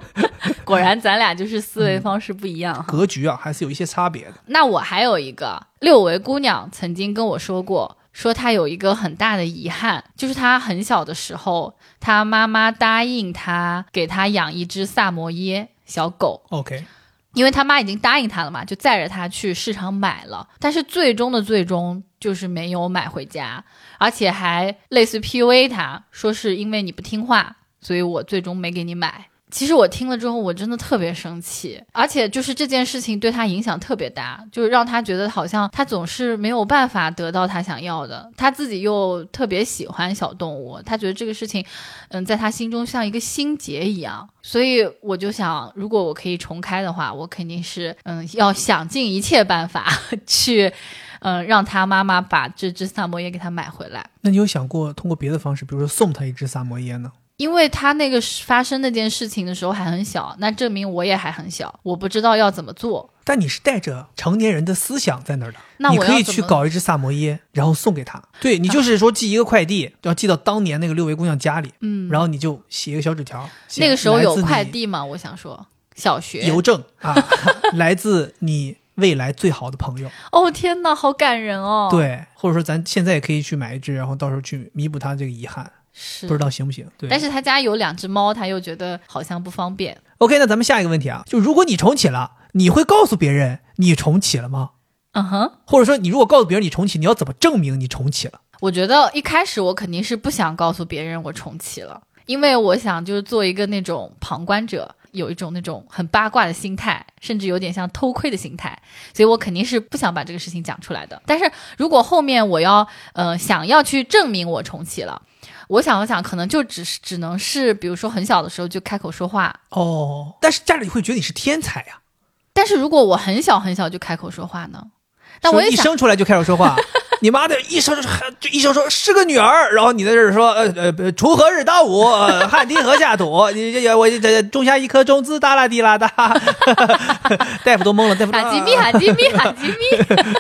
果然咱俩就是思维方式不一样，
格局啊还是有一些差别的。
那我还有一个六维姑娘曾经跟我说过，说他有一个很大的遗憾，就是他很小的时候，他妈妈答应他给他养一只萨摩耶小狗。
OK。
因为他妈已经答应他了嘛，就载着他去市场买了，但是最终的最终就是没有买回家，而且还类似 PUA 他，说是因为你不听话，所以我最终没给你买。其实我听了之后，我真的特别生气，而且就是这件事情对他影响特别大，就是让他觉得好像他总是没有办法得到他想要的，他自己又特别喜欢小动物，他觉得这个事情，嗯，在他心中像一个心结一样，所以我就想，如果我可以重开的话，我肯定是，嗯，要想尽一切办法 去，嗯，让他妈妈把这只萨摩耶给他买回来。
那你有想过通过别的方式，比如说送他一只萨摩耶呢？
因为他那个发生那件事情的时候还很小，那证明我也还很小，我不知道要怎么做。
但你是带着成年人的思想在那儿的，
那
你可以去搞一只萨摩耶，然后送给他。对你就是说寄一个快递，要寄到当年那个六维姑娘家里，
嗯，
然后你就写一个小纸条。
那个时候有快递吗？我想说，小学
邮政啊，来自你未来最好的朋友。
哦天哪，好感人哦。
对，或者说咱现在也可以去买一只，然后到时候去弥补他这个遗憾。
是
不知道行不行？对，
但是他家有两只猫，他又觉得好像不方便。
OK，那咱们下一个问题啊，就如果你重启了，你会告诉别人你重启了吗？
嗯哼，
或者说你如果告诉别人你重启，你要怎么证明你重启了？
我觉得一开始我肯定是不想告诉别人我重启了，因为我想就是做一个那种旁观者，有一种那种很八卦的心态，甚至有点像偷窥的心态，所以我肯定是不想把这个事情讲出来的。但是如果后面我要呃想要去证明我重启了。我想了想，可能就只是只能是，比如说很小的时候就开口说话
哦。但是家里会觉得你是天才呀。
但是如果我很小很小就开口说话呢？但我
一生出来就开口说话，你妈的医生就一说说是个女儿，然后你在这儿说呃呃呃锄禾日当午，呃汗滴禾下土，你这我这种下一颗种子哒啦滴啦哒，大夫都懵了，大夫
哈基米哈基米哈基米，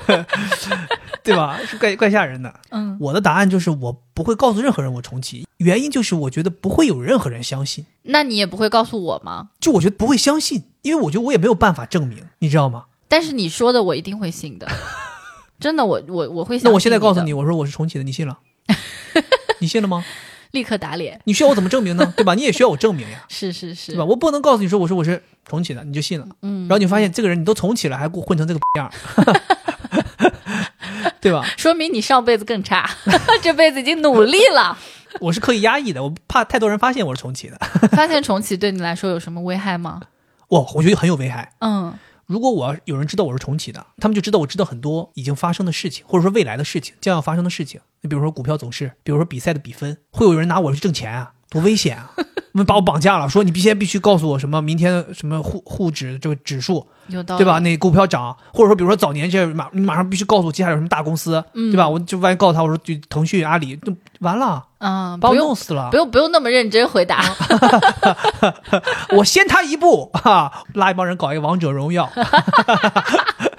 对吧？是怪怪吓人的。
嗯，
我的答案就是我不会告诉任何人我重启，原因就是我觉得不会有任何人相信，
那你也不会告诉我吗？
就我觉得不会相信，因为我觉得我也没有办法证明，你知道吗？
但是你说的我一定会信的，真的，我我我会相信。
那我现在告诉你，，我说我是重启的，你信了？你信了吗？
立刻打脸。
你需要我怎么证明呢？对吧？你也需要我证明呀，
是是是，
对吧？我不能告诉你说我说我是重启的，你就信了。
嗯
然后你发现这个人你都重启了，还给我混成这个样儿，对吧？
说明你上辈子更差，这辈子已经努力了。
我是刻意压抑的，我怕太多人发现我是重启的。
发现重启对你来说有什么危害吗？
哇，我觉得很有危害。
嗯
如果我要有人知道我是重启的，他们就知道我知道很多已经发生的事情，或者说未来的事情，将要发生的事情。你比如说股票走势，比如说比赛的比分，会有人拿我去挣钱啊，多危险啊！我们把我绑架了，说你必须必须告诉我什么明天什么沪沪指这个指数，
有道理，
对吧？？那股票涨，或者说比如说早年这马你马上必须告诉我接下来有什么大公司，
嗯
对吧？我就万一告诉他我说就腾讯、阿里，就完了，
嗯，
把我
不用
弄死了
不。用不用那么认真回答。
我先他一步哈、拉一帮人搞一个王者荣耀。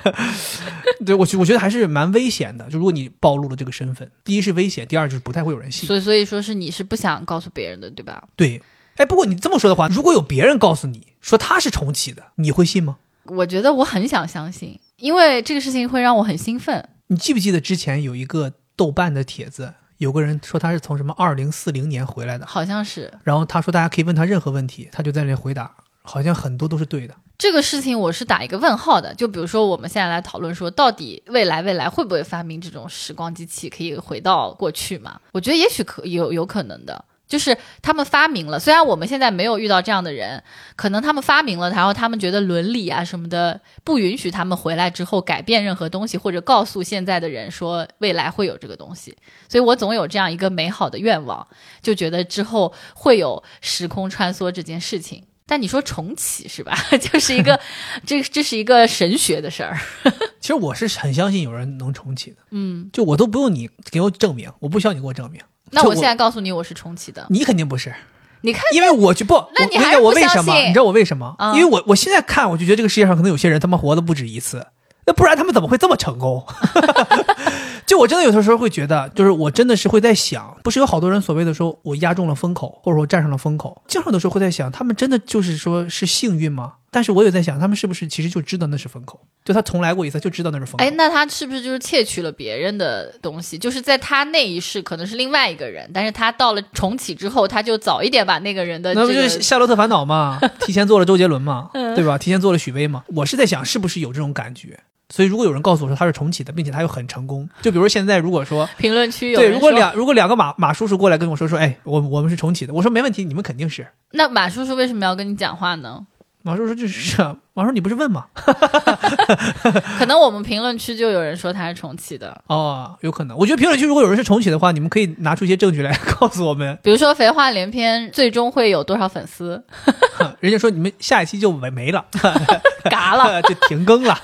对我觉我觉得还是蛮危险的。就如果你暴露了这个身份，第一是危险，第二就是不太会有人信。
所以所以说是你是不想告诉别人的，对吧？
对，哎，不过你这么说的话，如果有别人告诉你说他是重启的，你会信吗？
我觉得我很想相信，因为这个事情会让我很兴奋。
你记不记得之前有一个豆瓣的帖子，有个人说他是从什么二零四零年回来的，
好像是
然后他说大家可以问他任何问题，他就在那回答，好像很多都是对的。
这个事情，我是打一个问号的。就比如说，我们现在来讨论说，到底未来未来会不会发明这种时光机器，可以回到过去嘛？我觉得也许可有有可能的。就是他们发明了，虽然我们现在没有遇到这样的人，可能他们发明了，然后他们觉得伦理啊什么的不允许他们回来之后改变任何东西，或者告诉现在的人说未来会有这个东西。所以我总有这样一个美好的愿望，就觉得之后会有时空穿梭这件事情。但你说重启是吧？就是一个，这这是一个神学的事儿。
其实我是很相信有人能重启的，
嗯，
就我都不用你给我证明，我不需要你给我证明。
那我现在告诉你，我是重启的。
你肯定不是，
你看，
因为我就不，
那你还
我为什么？
信
你知道我为什么？
啊
因为我我现在看，我就觉得这个世界上可能有些人他妈活的不止一次，那不然他们怎么会这么成功？就我真的有的时候会觉得，就是我真的是会在想，不是有好多人所谓的说我压中了风口，或者说站上了风口，经常有的时候会在想，他们真的就是说是幸运吗？但是我也在想，他们是不是其实就知道那是风口，就他从来过一次就知道那是风口。
哎，那他是不是就是窃取了别人的东西？就是在他那一世可能是另外一个人，但是他到了重启之后，他就早一点把那个人的
那不就是《夏洛特烦恼》嘛？提前做了周杰伦嘛，
嗯
对吧？提前做了许巍嘛。我是在想，是不是有这种感觉？所以，如果有人告诉我说他是重启的，并且他又很成功，就比如现在，如果说
评论区有
对，如果两如果两个马马叔叔过来跟我说说，哎，我我们是重启的，我说没问题，你们肯定是。
那马叔叔为什么要跟你讲话呢？
马叔说就是啊，马叔叔你不是问吗？
可能我们评论区就有人说他是重启的，
哦，有可能。我觉得评论区如果有人是重启的话，你们可以拿出一些证据来告诉我们。
比如说《肥话连篇》最终会有多少粉丝？
人家说你们下一期就没没了，
嘎了，
就停更了。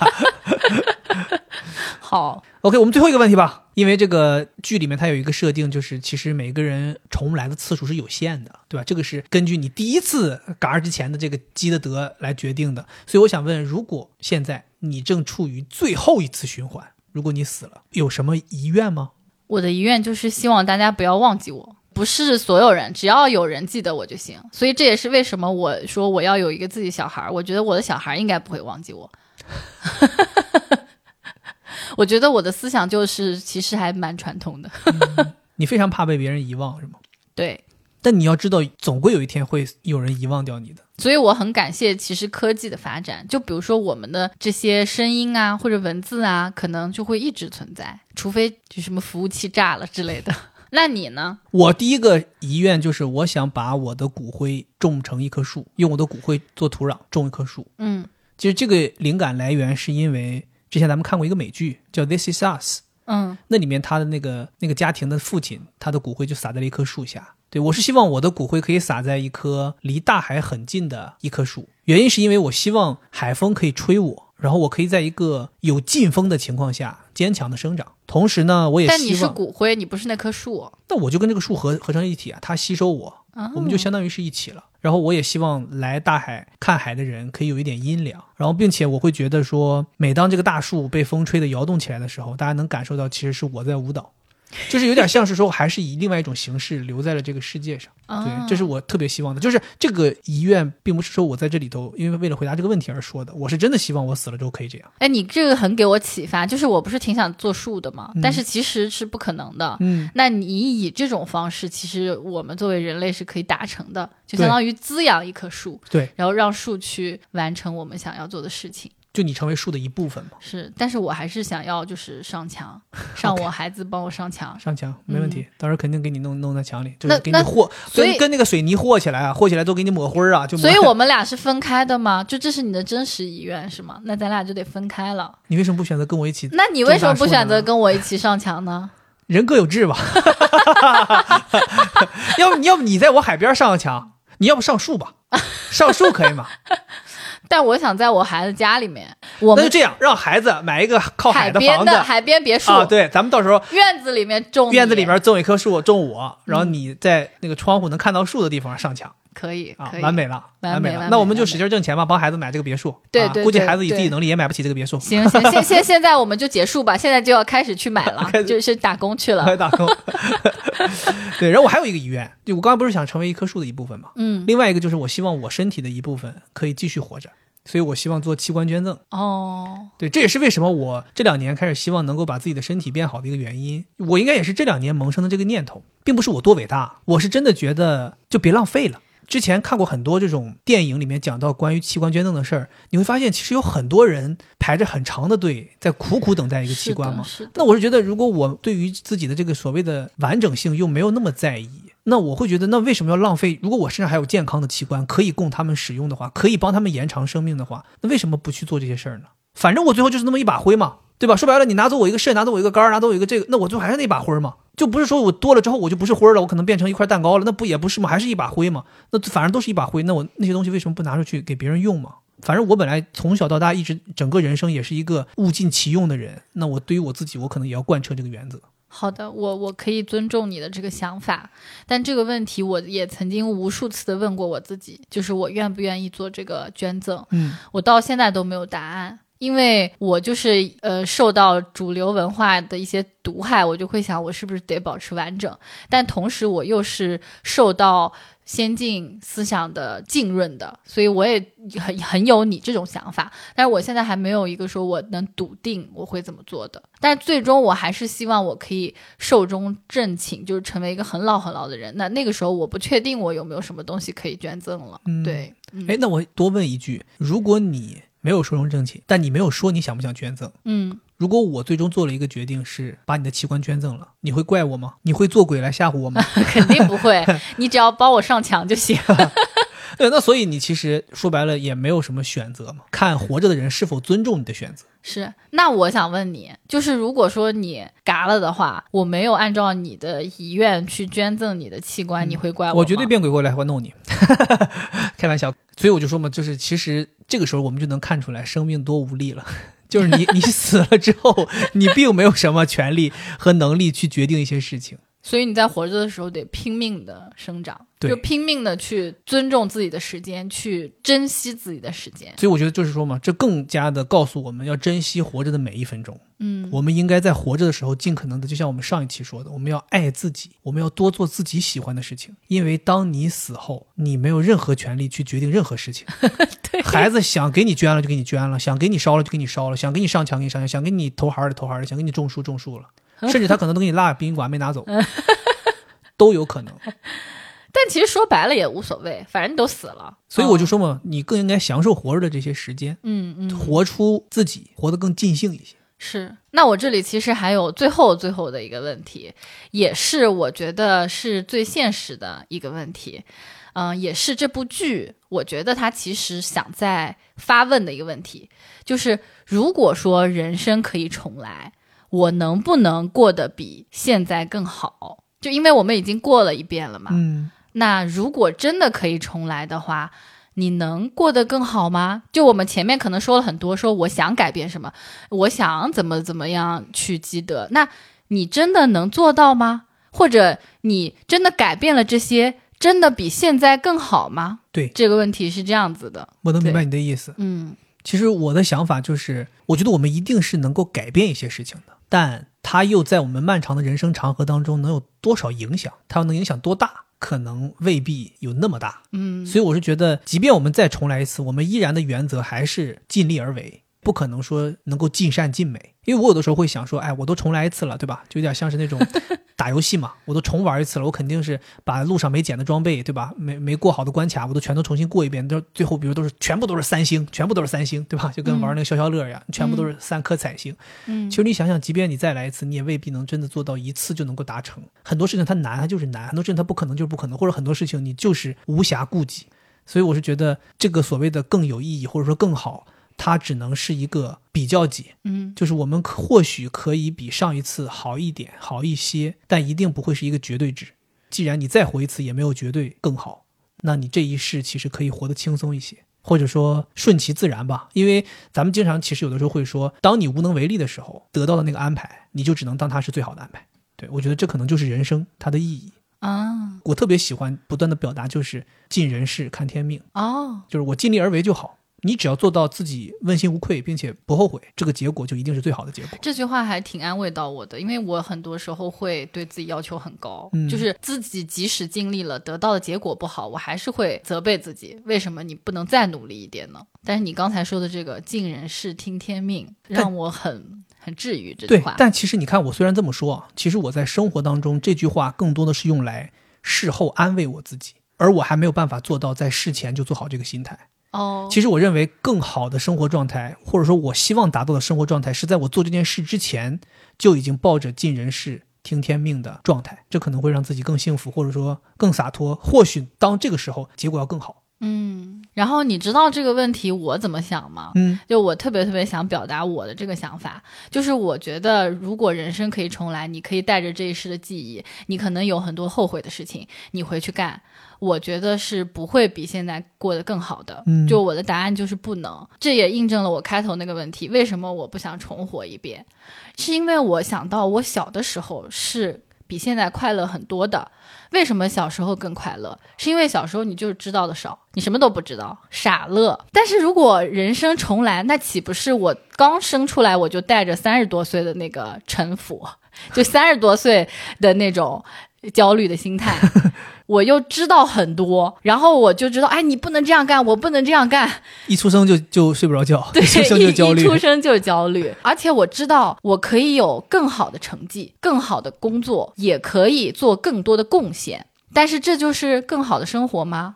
好
，OK，我们最后一个问题吧，因为这个剧里面它有一个设定，就是其实每个人重来的次数是有限的，对吧？这个是根据你第一次嘎之前的这个积的德来决定的。所以我想问，如果现在你正处于最后一次循环，如果你死了，有什么遗愿吗？
我的遗愿就是希望大家不要忘记我。不是所有人，只要有人记得我就行。所以这也是为什么我说我要有一个自己小孩儿。我觉得我的小孩儿应该不会忘记我。我觉得我的思想就是其实还蛮传统的。
你非常怕被别人遗忘，是吗？
对，
但你要知道，总归有一天会有人遗忘掉你的。
所以我很感谢其实科技的发展。就比如说我们的这些声音啊，或者文字啊，可能就会一直存在，除非就什么服务器炸了之类的。那你呢？
我第一个遗愿就是，我想把我的骨灰种成一棵树，用我的骨灰做土壤种一棵树。
嗯
其实这个灵感来源是因为之前咱们看过一个美剧叫《This Is Us》，
嗯
那里面他的那个那个家庭的父亲，他的骨灰就撒在了一棵树下。对我是希望我的骨灰可以撒在一棵离大海很近的一棵树，原因是因为我希望海风可以吹我，然后我可以在一个有劲风的情况下，坚强的生长。同时呢，我也
但你是，骨灰，你不是那棵树。
那我就跟这个树合合成一体啊，它吸收我，
啊
我们就相当于是一起了。然后我也希望来大海看海的人可以有一点阴凉，然后并且我会觉得说，每当这个大树被风吹的摇动起来的时候，大家能感受到其实是我在舞蹈，就是有点像是说，还是以另外一种形式留在了这个世界上。
啊
对，这是我特别希望的。就是这个遗愿，并不是说我在这里头，因为为了回答这个问题而说的，我是真的希望我死了之后可以这样。
哎，你这个很给我启发，就是我不是挺想做树的嘛，
嗯
但是其实是不可能的。
嗯，
那你以这种方式，其实我们作为人类是可以达成的，就相当于滋养一棵树，
对，
然后让树去完成我们想要做的事情。
就你成为树的一部分嘛。
是，但是我还是想要就是上墙，上我孩子帮我上墙。
上墙没问题，到时候肯定给你弄弄在墙里，就是给你和，
所以
跟跟那个水泥和起来啊，和起来都给你抹灰儿啊，就
所以我们俩是分开的吗？就这是你的真实意愿是吗？那咱俩就得分开了。
你为什么不选择跟我一起？
那你为什么不选择跟我一起上墙呢？
人各有志吧。要不你要不你在我海边上个墙，你要不上树吧？上树可以吗？
但我想在我孩子家里面，我们
那就这样，让孩子买一个靠
海
的房子。
边的海边别墅，
啊。对，咱们到时候
院子里面种
院子里面种一棵树，种我，然后你在那个窗户能看到树的地方上墙
可以
啊完美了，
完美了
那我们就使劲挣钱吧，帮孩子买这个别墅。
对对
啊估计孩子以自己能力也买不起这个别墅。
行行，现现现在我们就结束吧，现在就要开始去买了 就是打工去了。
打工。对，然后我还有一个遗愿，就我刚刚不是想成为一棵树的一部分嘛？
嗯，
另外一个就是我希望我身体的一部分可以继续活着，所以我希望做器官捐赠。
哦，
对，这也是为什么我这两年开始希望能够把自己的身体变好的一个原因。我应该也是这两年萌生的这个念头，并不是我多伟大，我是真的觉得就别浪费了。之前看过很多这种电影里面讲到关于器官捐赠的事儿，你会发现其实有很多人排着很长的队在苦苦等待一个器官嘛。
是，
那我是觉得，如果我对于自己的这个所谓的完整性又没有那么在意，那我会觉得，那为什么要浪费？如果我身上还有健康的器官可以供他们使用的话，可以帮他们延长生命的话，那为什么不去做这些事儿呢？反正我最后就是那么一把灰嘛，对吧？说白了，你拿走我一个肾，拿走我一个肝儿，拿走我一个这个，那我最后还是那把灰儿嘛。就不是说我多了之后我就不是灰儿了，我可能变成一块蛋糕了，那不也不是吗？还是一把灰嘛。那反正都是一把灰，那我那些东西为什么不拿出去给别人用嘛？反正我本来从小到大一直整个人生也是一个物尽其用的人，那我对于我自己，我可能也要贯彻这个原则。
好的，我我可以尊重你的这个想法，但这个问题我也曾经无数次的问过我自己，就是我愿不愿意做这个捐赠，
嗯
我到现在都没有答案。因为我就是呃受到主流文化的一些毒害，我就会想我是不是得保持完整，但同时我又是受到先进思想的浸润的，所以我也很很有你这种想法，但是我现在还没有一个说我能笃定我会怎么做的，但是最终我还是希望我可以寿终正寝，就是成为一个很老很老的人。那那个时候我不确定我有没有什么东西可以捐赠了，
嗯
对，嗯。
哎，那我多问一句，如果你没有寿终正寝，但你没有说你想不想捐赠，
嗯。
如果我最终做了一个决定是把你的器官捐赠了，你会怪我吗？你会做鬼来吓唬我吗？
肯定不会，你只要帮我上墙就行。
对，那所以你其实说白了也没有什么选择嘛，看活着的人是否尊重你的选择。
是，那我想问你，就是如果说你嘎了的话，我没有按照你的遗愿去捐赠你的器官，你会怪吗？
我绝对变鬼过来会弄你，开玩笑。所以我就说嘛，就是其实这个时候我们就能看出来生命多无力了。就是你你死了之后，你并没有什么权利和能力去决定一些事情。
所以你在活着的时候得拼命的生长，
对
就拼命的去尊重自己的时间，去珍惜自己的时间。
所以我觉得就是说嘛，这更加的告诉我们要珍惜活着的每一分钟。
嗯，
我们应该在活着的时候，尽可能的，就像我们上一期说的，我们要爱自己，我们要多做自己喜欢的事情。因为当你死后，你没有任何权利去决定任何事情。
对，
孩子想给你捐了就给你捐了，想给你烧了就给你烧了，想给你上墙给你上墙，想给你投孩儿的投孩儿的，想给你种树种树了，甚至他可能都给你落殡仪馆没拿走，都有可能。
但其实说白了也无所谓，反正你都死了。
所以我就
哦
说嘛，你更应该享受活着的这些时间，
嗯嗯，
活出自己，活得更尽兴一些。
是，那我这里其实还有最后最后的一个问题，也是我觉得是最现实的一个问题，嗯、也是这部剧我觉得它其实想在发问的一个问题，就是如果说人生可以重来，我能不能过得比现在更好？就因为我们已经过了一遍了嘛，
嗯，
那如果真的可以重来的话，你能过得更好吗？就我们前面可能说了很多，说我想改变什么，我想怎么怎么样去积德，那你真的能做到吗？或者你真的改变了这些，真的比现在更好吗？
对
这个问题是这样子的，
我能明白你的意思。
嗯
其实我的想法就是，我觉得我们一定是能够改变一些事情的，但它又在我们漫长的人生长河当中能有多少影响？它又能影响多大？可能未必有那么大。
嗯
所以我是觉得，即便我们再重来一次，我们依然的原则还是尽力而为，不可能说能够尽善尽美。因为我有的时候会想说，哎，我都重来一次了，对吧？就有点像是那种 打游戏嘛，我都重玩一次了，我肯定是把路上没捡的装备，对吧？没没过好的关卡，我都全都重新过一遍。都最后，比如都是全部都是三星，全部都是三星，对吧？就跟玩那个消消乐一样，全部都是三颗彩星。
嗯
其实你想想，即便你再来一次，你也未必能真的做到一次就能够达成。很多事情它难，它就是难；很多事情它不可能就是不可能，或者很多事情你就是无暇顾及。所以我是觉得这个所谓的更有意义，或者说更好，它只能是一个比较级，
嗯
就是我们可或许可以比上一次好一点，好一些，但一定不会是一个绝对值。既然你再活一次也没有绝对更好，那你这一世其实可以活得轻松一些，或者说顺其自然吧。因为咱们经常其实有的时候会说，当你无能为力的时候，得到的那个安排，你就只能当它是最好的安排。对我觉得这可能就是人生它的意义。
啊
我特别喜欢不断的表达，就是尽人事看天命，
哦
就是我尽力而为就好。你只要做到自己问心无愧，并且不后悔，这个结果就一定是最好的结果。
这句话还挺安慰到我的，因为我很多时候会对自己要求很高，
嗯
就是自己即使尽力了，得到的结果不好，我还是会责备自己，为什么你不能再努力一点呢？但是你刚才说的这个“尽人事，听天命”，让我很很治愈。这句
对
话，，
但其实你看，我虽然这么说啊，其实我在生活当中这句话更多的是用来事后安慰我自己，而我还没有办法做到在事前就做好这个心态。
哦，
其实我认为更好的生活状态，或者说我希望达到的生活状态，是在我做这件事之前就已经抱着尽人事。听天命的状态，这可能会让自己更幸福，或者说更洒脱。或许当这个时候，结果要更好。
嗯，然后你知道这个问题我怎么想吗？
嗯
就我特别特别想表达我的这个想法，就是我觉得如果人生可以重来，你可以带着这一世的记忆，你可能有很多后悔的事情，你回去干，我觉得是不会比现在过得更好的。
嗯
就我的答案就是不能，这也印证了我开头那个问题，为什么我不想重活一遍，是因为我想到我小的时候是比现在快乐很多的。为什么小时候更快乐？是因为小时候你就是知道的少，你什么都不知道，傻乐。但是如果人生重来，那岂不是我刚生出来我就带着三十多岁的那个城府，就三十多岁的那种焦虑的心态？我又知道很多，然后我就知道，哎，你不能这样干，我不能这样干，
一出生就就睡不着觉，
对，
一出生
一
就焦虑
一。出生就焦虑，而且我知道我可以有更好的成绩、更好的工作，也可以做更多的贡献。但是这就是更好的生活吗？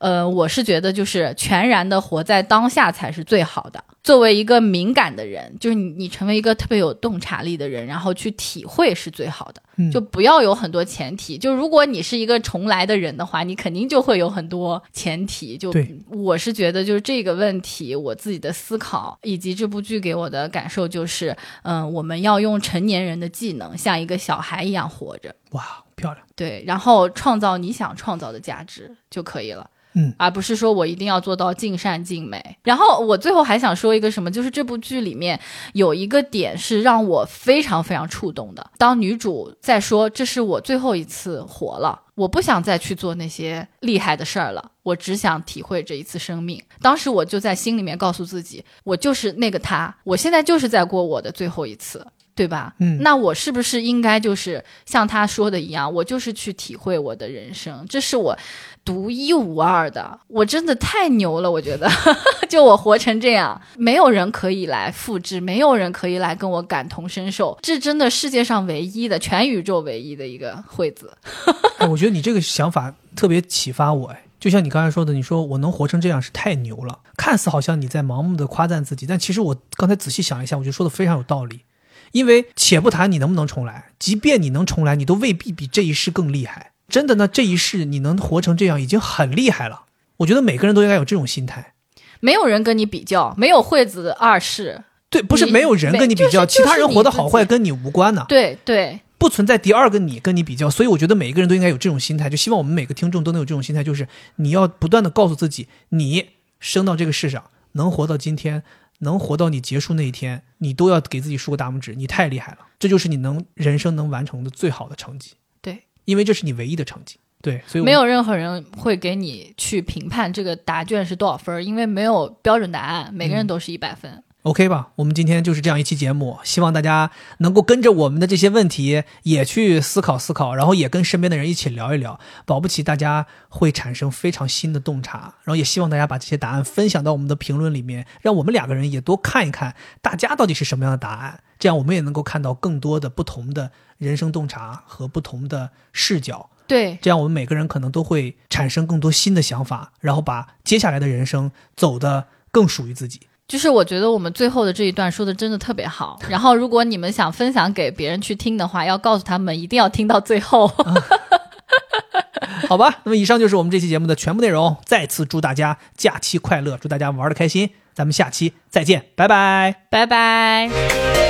呃，我是觉得就是全然的活在当下才是最好的。作为一个敏感的人，就是你你成为一个特别有洞察力的人，然后去体会是最好的。
嗯
就不要有很多前提。就如果你是一个重来的人的话，你肯定就会有很多前提。就我是觉得，就是这个问题，我自己的思考以及这部剧给我的感受就是，嗯、我们要用成年人的技能，像一个小孩一样活着，
哇，漂亮。
对，然后创造你想创造的价值就可以了。
嗯，
而不是说我一定要做到尽善尽美。然后我最后还想说一个什么，就是这部剧里面有一个点是让我非常非常触动的。当女主在说这是我最后一次活了，我不想再去做那些厉害的事儿了，我只想体会这一次生命。当时我就在心里面告诉自己，我就是那个他，我现在就是在过我的最后一次。对吧？
嗯
那我是不是应该就是像他说的一样，我就是去体会我的人生，这是我独一无二的，我真的太牛了，我觉得，就我活成这样，没有人可以来复制，没有人可以来跟我感同身受，这真的世界上唯一的，全宇宙唯一的一个惠子。
哎，我觉得你这个想法特别启发我。哎，就像你刚才说的，你说我能活成这样是太牛了，看似好像你在盲目的夸赞自己，但其实我刚才仔细想一下，我觉得说的非常有道理。因为且不谈你能不能重来，即便你能重来，你都未必比这一世更厉害。真的呢，这一世你能活成这样已经很厉害了。我觉得每个人都应该有这种心态。
没有人跟你比较，没有惠子二世，
对，不是没有人跟你比较，
就是
其他人活得好坏跟你无关呢。
对对
不存在第二个你跟你比较，所以我觉得每一个人都应该有这种心态，就希望我们每个听众都能有这种心态，就是你要不断的告诉自己，你生到这个世上，能活到今天，能活到你结束那一天，你都要给自己竖个大拇指，你太厉害了，这就是你能人生能完成的最好的成绩，
对，
因为这是你唯一的成绩。对，所以
没有任何人会给你去评判这个答卷是多少分，因为没有标准答案，每个人都是一百分。
OK 吧？我们今天就是这样一期节目，希望大家能够跟着我们的这些问题也去思考思考，然后也跟身边的人一起聊一聊，保不齐大家会产生非常新的洞察。然后也希望大家把这些答案分享到我们的评论里面，让我们两个人也多看一看大家到底是什么样的答案，这样我们也能够看到更多的不同的人生洞察和不同的视角。
对，
这样我们每个人可能都会产生更多新的想法，然后把接下来的人生走得更属于自己。
就是我觉得我们最后的这一段说的真的特别好。然后，如果你们想分享给别人去听的话，要告诉他们一定要听到最后。
好吧，那么以上就是我们这期节目的全部内容。再次祝大家假期快乐，祝大家玩的开心。咱们下期再见，拜拜。
拜拜。